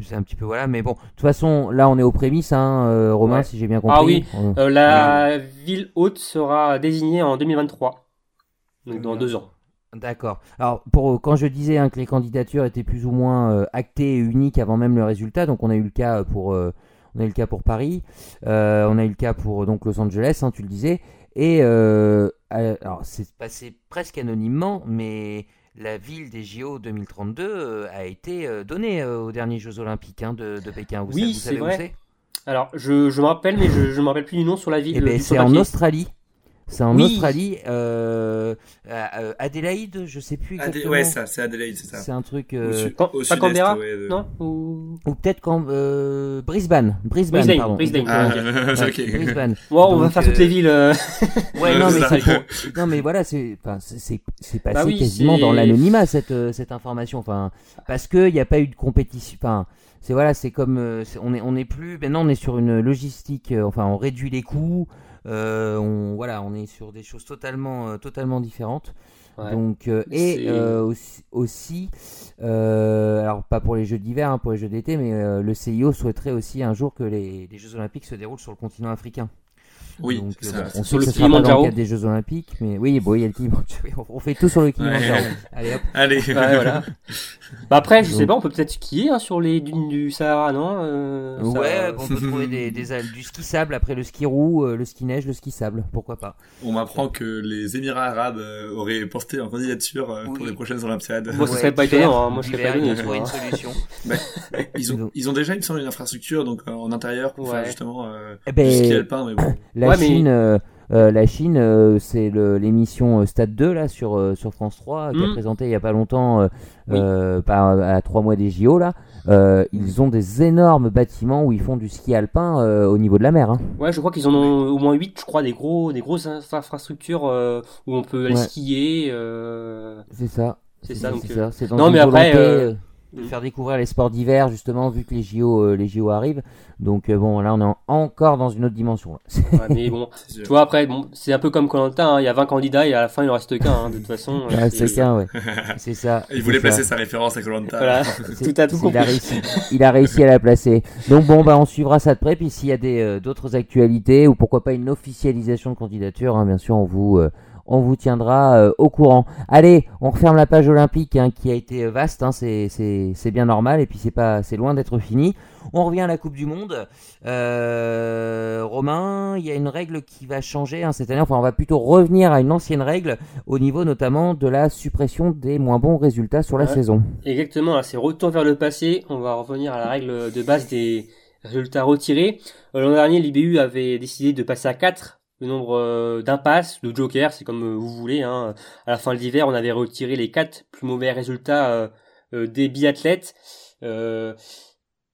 c'est un petit peu voilà. Mais bon, de toute façon, là, on est aux prémices, hein, euh, Romain, Ouais. si j'ai bien compris. Ah oui. La ville haute sera désignée en 2023, donc dans deux ans. D'accord. Alors, pour, quand je disais hein, que les candidatures étaient plus ou moins euh, actées et uniques avant même le résultat, donc on a eu le cas pour, euh, on a eu le cas pour Paris, euh, on a eu le cas pour donc Los Angeles, hein, tu le disais, et euh, euh, alors c'est passé presque anonymement, mais la ville des JO 2032 euh, a été donnée aux derniers Jeux Olympiques hein, de, de Pékin. Vous, Oui, c'est savez où vrai. c'est? Alors, je, je me rappelle, mais je, je me rappelle plus du nom sur la ville. Eh ben, c'est en. Australie. C'est en Oui. Australie. Euh, euh, Adélaïde, je sais plus Adé- exactement. ouais, ça, c'est Adelaide, c'est ça. C'est un truc. Au euh, au pas Canberra ouais, de- Non Ou- Ou peut-être quand euh, Brisbane, Brisbane, Brisbane, pardon. Brisbane. Ah, Ouais. Brisbane. Bon, on va faire toutes euh, les villes. euh, Ouais, non, mais ça. pour- non, mais voilà, c'est, enfin, c'est, passé Bah oui, quasiment dans l'anonymat cette cette information, enfin, parce que il n'y a pas eu de compétition, enfin, c'est voilà, c'est comme, euh, on est on est plus, maintenant on est sur une logistique, euh, enfin, on réduit les coûts, euh, on voilà, on est sur des choses totalement totalement différentes. Ouais. Donc et aussi, aussi, alors pas pour les Jeux d'hiver, hein, pour les Jeux d'été, mais le CIO souhaiterait aussi un jour que les, les Jeux Olympiques se déroulent sur le continent africain. Oui, Donc, euh, ça, bon, on sur sait le que ce sera pas dans le cadre des Jeux Olympiques, mais oui, bon, il y a le Kilimanjaro. On fait tout sur le Kilimanjaro. Allez hop. Allez. Ouais, voilà. Bah après, je sais Donc- pas, on peut peut-être skier hein, sur les dunes du Sahara, non Euh, ça- Ouais, on peut trouver des, du ski sable après le ski roue, euh, le ski neige, le ski sable, pourquoi pas. On m'apprend que les Émirats Arabes euh, auraient porté en candidature euh, pour Oui. les prochaines Olympiades. Moi, ce serait pas étonnant, hein, moi, je serais pas ils étonné, vont trouver tu une solution. Ils ont, ils ont déjà, il me semble, une infrastructure donc en intérieur pour Ouais. faire justement euh, Eh ben, du ski alpin, mais bon. La Ouais, Chine, euh, euh, la Chine, euh, c'est le- l'émission Stade 2 là sur sur France 3 qui a Mm. présenté il y a pas longtemps, Oui. pas- à trois mois des JO là. Euh, ils ont des énormes bâtiments où ils font du ski alpin euh, au niveau de la mer. Hein. Ouais, je crois qu'ils en ont au moins 8, je crois, des gros, des grosses infra- infrastructures euh, où on peut aller Ouais. skier. C'est ça. C'est ça, donc, C'est ça. C'est dans non, mais après, de mm. faire découvrir les sports d'hiver justement vu que les JO euh, les JO arrivent. Donc euh, bon là on est en- encore dans une autre dimension. là. ouais, mais bon, vois, après, bon, c'est un peu comme Colanta, il y a 20 candidats et à la fin, il en reste qu'un, hein, de toute façon. Ah, c'est- qu'un, ouais. C'est ça. Il voulait ça. placer sa référence à Colanta. Voilà, tout à tout il a réussi. Il a réussi à la placer. Donc bon, bah on suivra ça de près. Puis s'il y a des euh, d'autres actualités ou pourquoi pas une officialisation de candidature, hein, bien sûr, on vous euh, on vous tiendra euh, au courant. Allez, on referme la page olympique hein, qui a été euh, vaste. Hein, c'est c'est c'est bien normal. Et puis c'est pas c'est loin d'être fini. On revient à la Coupe du Monde. Euh, Romain, il y a une règle qui va changer hein, cette année. Enfin, on va plutôt revenir à une ancienne règle au niveau notamment de la suppression des moins bons résultats sur la Ouais. saison. Exactement, là, c'est retour vers le passé. On va revenir à la règle de base des résultats retirés. Euh, L'an dernier, l'IBU avait décidé de passer à 4 le nombre euh, d'impasses, de jokers, c'est comme euh, vous voulez. Hein. À la fin de l'hiver, on avait retiré les 4 plus mauvais résultats euh, des biathlètes.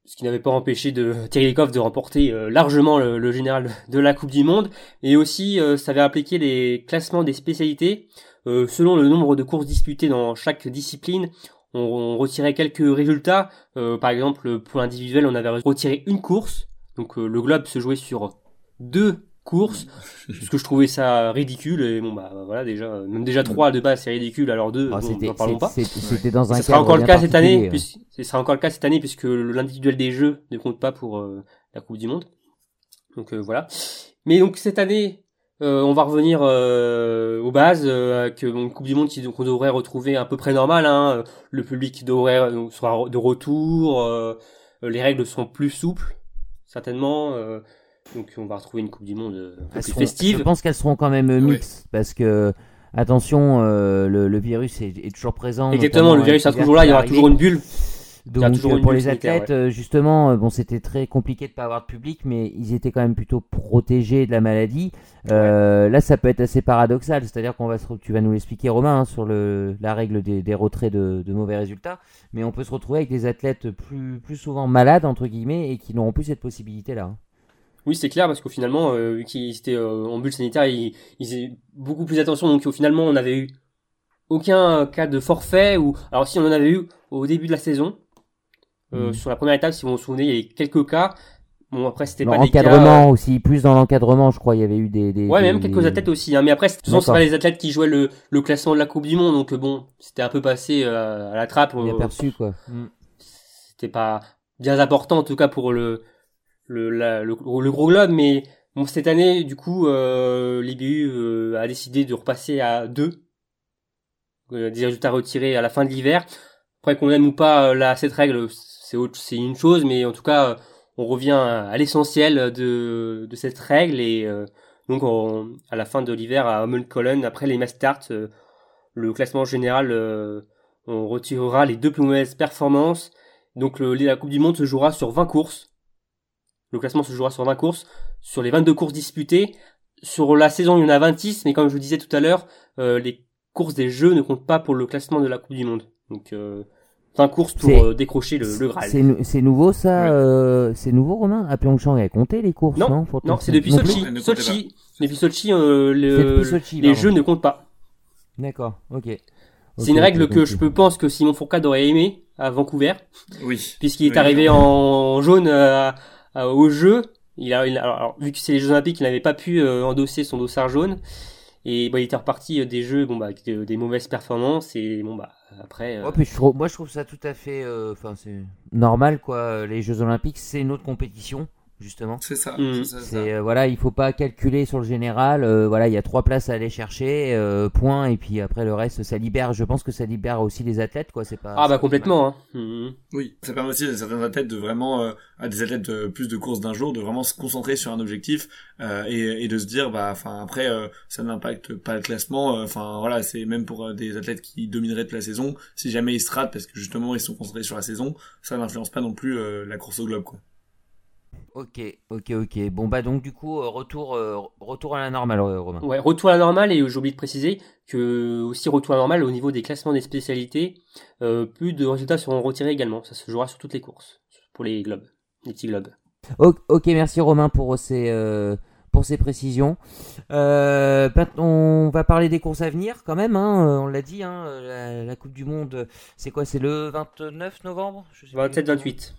Ce qui n'avait pas empêché de Lecoff de remporter largement le, le général de la Coupe du Monde. Et aussi, ça avait appliqué les classements des spécialités. Selon le nombre de courses disputées dans chaque discipline, on, on retirait quelques résultats. Euh, par exemple, pour l'individuel, on avait retiré une course. Donc euh, le globe se jouait sur deux courses, parce que je trouvais ça ridicule. Et bon, bah voilà, déjà, même déjà trois de base, c'est ridicule. Alors deux, Ah, bon, n'en parlons pas. C'était dans un Ce sera cadre encore le cas cette année, ce sera encore le cas cette année puisque l'individuel des jeux ne compte pas pour euh, la Coupe du Monde. Donc euh, voilà. Mais donc cette année, euh, on va revenir euh, aux bases, euh, avec euh, une Coupe du Monde qui- qu'on devrait retrouver à peu près normale. Hein. Le public devrait euh, sera de retour, euh, les règles sont plus souples certainement. Donc on va retrouver une Coupe du Monde un peu plus seront- festive. Je pense qu'elles seront quand même euh, mixtes parce que attention, euh, le, le virus est, est toujours présent. Exactement, le virus sera toujours là, il y aura toujours une bulle. Donc y a toujours euh, une pour bulle les athlètes, euh, justement, euh, bon, c'était très compliqué de pas avoir de public, mais ils étaient quand même plutôt protégés de la maladie. Euh, Là, ça peut être assez paradoxal, c'est-à-dire qu'on va se, tu vas nous l'expliquer, Romain, hein, sur le, la règle des, des retraits de, de mauvais résultats, mais on peut se retrouver avec des athlètes plus, plus souvent malades entre guillemets et qui n'auront plus cette possibilité-là. Oui, c'est clair parce qu'au finalement, euh, vu qu'ils étaient euh, en bulle sanitaire, ils, ils faisaient beaucoup plus attention. Donc au finalement, on n'avait eu aucun cas de forfait ou alors si on en avait eu au début de la saison. Euh, Mhm. Sur la première étape, si vous vous souvenez, il y avait quelques cas. Bon après, c'était pas L'encadrement cas. aussi, plus dans l'encadrement, je crois, il y avait eu des. des euh, Ouais, des- même quelques des- athlètes aussi. Hein. Mais après, ce sont pas les athlètes qui jouaient le, le classement de la Coupe du Monde. Donc euh, bon, c'était un peu passé euh, à la trappe. Euh, inaperçus, quoi. c'était pas bien important en tout cas pour le le, le, le gros globe mais bon cette année du coup euh, l'IBU euh, a décidé de repasser à deux. Euh, des résultats retirés à la fin de l'hiver. Après qu'on aime ou pas euh, là cette règle c'est autre c'est une chose mais en tout cas euh, on revient à, l'essentiel de de cette règle et euh, donc on- à la fin de l'hiver à Holmenkollen après les Mastart euh, le classement général on retirera les deux plus mauvaises performances. Donc le, la Coupe du Monde se jouera sur 20 courses. Le classement se jouera sur 20 courses. Sur les 22 courses disputées, sur la saison il y en a 26, mais comme je vous disais tout à l'heure, euh, les courses des jeux ne comptent pas pour le classement de la Coupe du Monde. Donc euh, 20 courses C'est- pour euh, décrocher le, le Graal. C'est nou- c'est nouveau ça Ouais. euh, C'est nouveau Romain? À Pyeongchang, il a compté les courses Non, Non, Non, c'est depuis Sochi. Comptait Sochi. Depuis Sochi, euh, C'est le- depuis Sochi, les jeux ne comptent pas. D'accord, ok. C'est Ok, une règle que ok. je peux pense que Simon Fourcade aurait aimé à Vancouver. Oui. puisqu'il est Oui, arrivé en jaune euh, euh, au jeu. Il a, alors, vu que c'est les Jeux Olympiques, il n'avait pas pu euh, endosser son dossard jaune. Et bah, il était reparti euh, des jeux, bon bah, avec de- des mauvaises performances. Et bon bah, après. moi je trouve ça tout à fait normal quoi les Jeux Olympiques c'est une autre compétition justement C'est ça. Mm. c'est ça, ça. euh, voilà il faut pas calculer sur le général euh, voilà il y a trois places à aller chercher euh, point et puis après le reste ça libère je pense que ça libère aussi les athlètes quoi c'est pas ah bah complètement. Hein. Mhm. Oui, ça permet aussi à certains athlètes de vraiment, euh, à des athlètes de plus de courses d'un jour, de vraiment se concentrer sur un objectif euh, et, et de se dire, bah, enfin après, euh, ça n'impacte pas le classement. euh, Enfin voilà, c'est même pour euh, des athlètes qui domineraient toute la saison, si jamais ils se ratent parce que justement ils sont concentrés sur la saison, ça n'influence pas non plus euh, la course au globe, quoi. Ok ok ok bon bah donc du coup euh, retour euh, retour à la normale euh, Romain Ouais, retour à la normale. Et j'ai oublié de préciser que aussi retour à la normale au niveau des classements des spécialités. Euh, plus de résultats seront retirés également. Ça se jouera sur toutes les courses. Pour les globes. Les petits globes. Ok merci Romain pour ces euh, pour ces précisions. Maintenant, on va parler des courses à venir quand même. Hein, on l'a dit, hein, la, la Coupe du Monde, c'est quoi C'est le 29 novembre? Je sais plus. 27-28.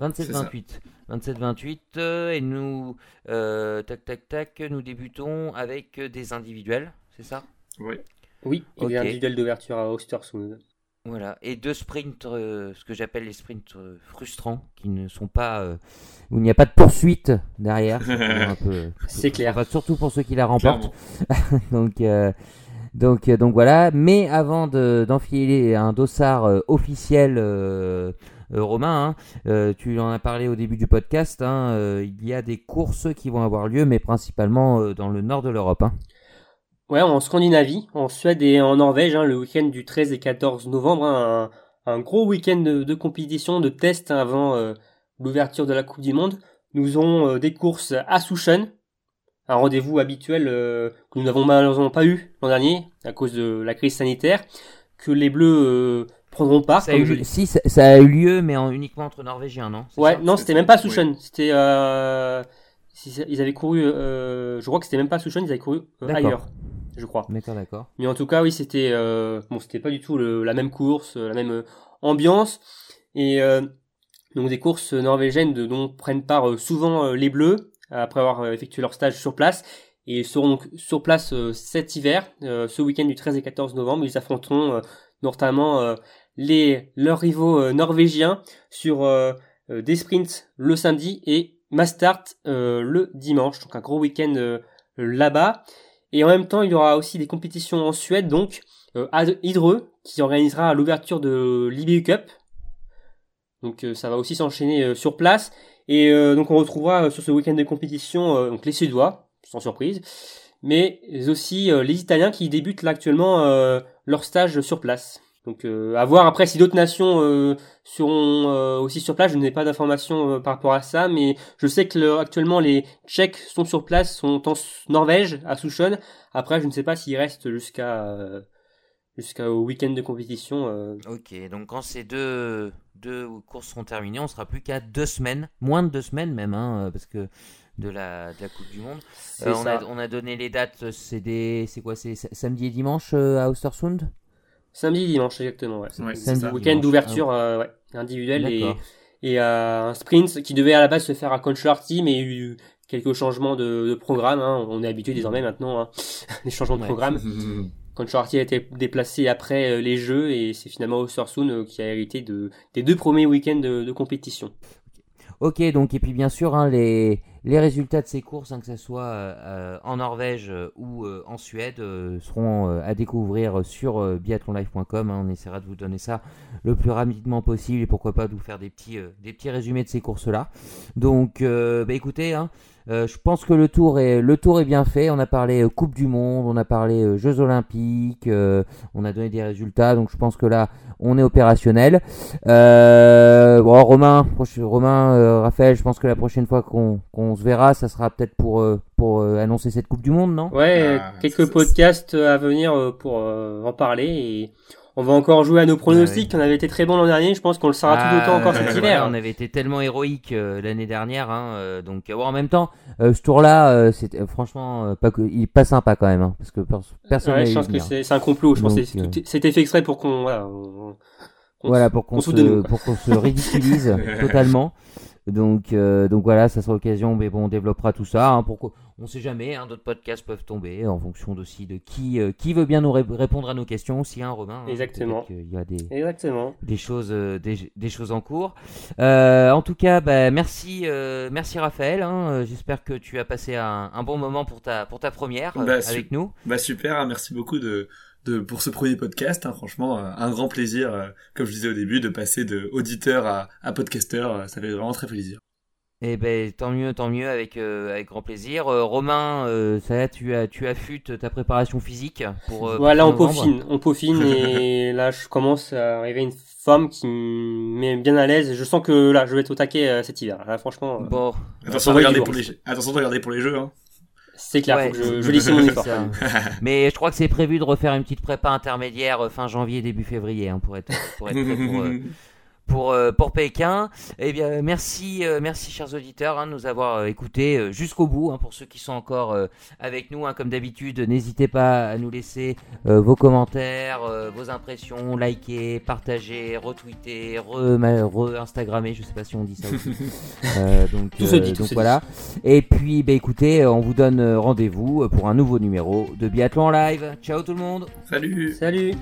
27-28. 27-28. euh, et nous, euh, tac tac tac, nous débutons avec des individuels, c'est ça? Oui. Oui, des individuels d'ouverture à Ostersund. Voilà. Et deux sprints, euh, ce que j'appelle les sprints euh, frustrants, qui ne sont pas euh, où il n'y a pas de poursuite derrière. C'est clair. Enfin, surtout pour ceux qui la remportent. Donc, euh, donc, donc voilà. Mais avant de- d'enfiler un dossard euh, officiel, Romain, hein, euh, tu en as parlé au début du podcast. hein, euh, il y a des courses qui vont avoir lieu, mais principalement euh, dans le nord de l'Europe. hein. Ouais, en Scandinavie, en Suède et en Norvège, le week-end du 13 et 14 novembre, un, gros week-end de, compétition, de test avant euh, l'ouverture de la Coupe du Monde. Nous aurons euh, des courses à Sushen, un rendez-vous habituel euh, que nous n'avons malheureusement pas eu l'an dernier à cause de la crise sanitaire, que les Bleus euh, prendront part. Ça a comme eu- je l'ai- si, ça, ça a eu lieu, mais en- uniquement entre Norvégiens, non? C'est Ouais, ça? non, c'était même pas Oui. Sushen, c'était euh, ils avaient couru, euh, je crois que c'était même pas Sushen, ils avaient couru euh, ailleurs, je crois. D'accord, d'accord. Mais en tout cas, oui, c'était euh, bon, c'était pas du tout le- la même course, la même euh, ambiance et euh, donc des courses norvégiennes de, dont prennent part euh, souvent euh, les Bleus après avoir euh, effectué leur stage sur place et ils seront donc sur place euh, cet hiver, euh, ce week-end du 13 et 14 novembre, ils affronteront euh, notamment euh, les leurs rivaux euh, norvégiens sur euh, euh, des sprints le samedi et Mastart le dimanche, donc un gros week-end là-bas. Et en même temps, il y aura aussi des compétitions en Suède, donc à Hydreux, qui organisera l'ouverture de l'IBU Cup. Donc ça va aussi s'enchaîner sur place. Et donc on retrouvera sur ce week-end de compétition donc les Suédois, sans surprise, mais aussi les Italiens qui débutent actuellement leur stage sur place. Donc euh, à voir après si d'autres nations euh, seront euh, aussi sur place. Je n'ai pas d'informations euh, par rapport à ça, mais je sais que actuellement les Tchèques sont sur place, sont en Norvège à Souchon. Après, je ne sais pas s'ils restent jusqu'à jusqu'au week-end de compétition. Ok, donc quand ces deux deux courses seront terminées, on sera plus qu'à deux semaines, moins de deux semaines même, hein, parce que de la, de la Coupe du Monde. on, a, on a donné les dates, c'est quoi, c'est samedi et dimanche à Ostersund Samedi, dimanche, exactement. Ouais. ouais Week-end d'ouverture euh, ouais, individuel et, et euh, un sprint qui devait à la base se faire à Concharty, mais il y a eu quelques changements de, de programme. Hein. On est habitué désormais maintenant hein, les changements de programme. Concharty a été déplacé après euh, les Jeux et c'est finalement Ostersund euh, qui a hérité de, des deux premiers week-ends de, de compétition. Ok, donc et puis bien sûr hein, les, les résultats de ces courses, hein, que ce soit euh, en Norvège euh, ou euh, en Suède, seront à découvrir sur biathlonlife.com. Hein. on essaiera de vous donner ça le plus rapidement possible et pourquoi pas de vous faire des petits, des petits résumés de ces courses-là. Donc, bah, écoutez, hein, euh, je pense que le tour est le tour est bien fait. On a parlé euh, Coupe du Monde, on a parlé euh, Jeux Olympiques, on a donné des résultats. Donc je pense que là on est opérationnel. bon Romain, Romain, Raphaël, je pense que la prochaine fois qu'on se verra, ça sera peut-être pour pour annoncer cette Coupe du Monde, non? Ouais, ah, quelques podcasts à venir pour en parler et on va encore jouer à nos pronostics. On avait été très bon l'an dernier. Je pense qu'on le sera tout autant encore cet hiver. on avait été tellement héroïque euh, l'année dernière. Hein, euh, donc, en même temps, euh, ce tour-là, c'était franchement pas que, il pas sympa quand même, hein, parce que personne. Ouais, je pense que c'est un complot. Je pense que c'était fait exprès pour qu'on voilà, voilà pour qu'on se, pour qu'on se ridiculise totalement. Donc, euh, donc voilà, ça sera l'occasion, mais bon, on développera tout ça. Hein, pour on sait jamais, hein, d'autres podcasts peuvent tomber en fonction aussi de qui, euh, qui veut bien nous répondre à nos questions aussi, hein, Romain. Hein, Exactement. Il y a des, Exactement. des choses, euh, des, des, choses en cours. en tout cas, bah, merci, merci Raphaël. Hein, J'espère que tu as passé un, un, bon moment pour ta, pour ta première bah, avec nous. Bah super, merci beaucoup de pour ce premier podcast. Hein, franchement, euh, un grand plaisir, euh, comme je disais au début, de passer de auditeur à, à podcasteur. Euh, ça fait vraiment très plaisir. Eh ben tant mieux, tant mieux, avec avec grand plaisir. Romain, ça tu as tu affûtes ta préparation physique pour. voilà, on peaufine, on peaufine et là je commence à arriver une forme qui me met bien à l'aise. Je sens que là je vais être au taquet cet hiver. Là, franchement. Bon. Attention de regarder pour les attention de regarder pour les jeux. Hein. C'est clair, je, je mon effort. Mais je crois que c'est prévu de refaire une petite prépa intermédiaire euh, fin janvier, début février, hein, pour être, pour être prêt pour, euh, pour, euh, pour Pékin. Eh bien, merci, euh, merci chers auditeurs hein, de nous avoir euh, écoutés jusqu'au bout. Hein, pour ceux qui sont encore avec nous, hein, comme d'habitude, n'hésitez pas à nous laisser vos commentaires, vos impressions, liker, partager, retweeter, re-instagrammer. je sais pas si on dit ça aussi. donc, tout se dit, donc voilà. Et puis, bah, écoutez, on vous donne rendez-vous pour un nouveau numéro de Biathlon Live. Ciao tout le monde. Salut. Salut.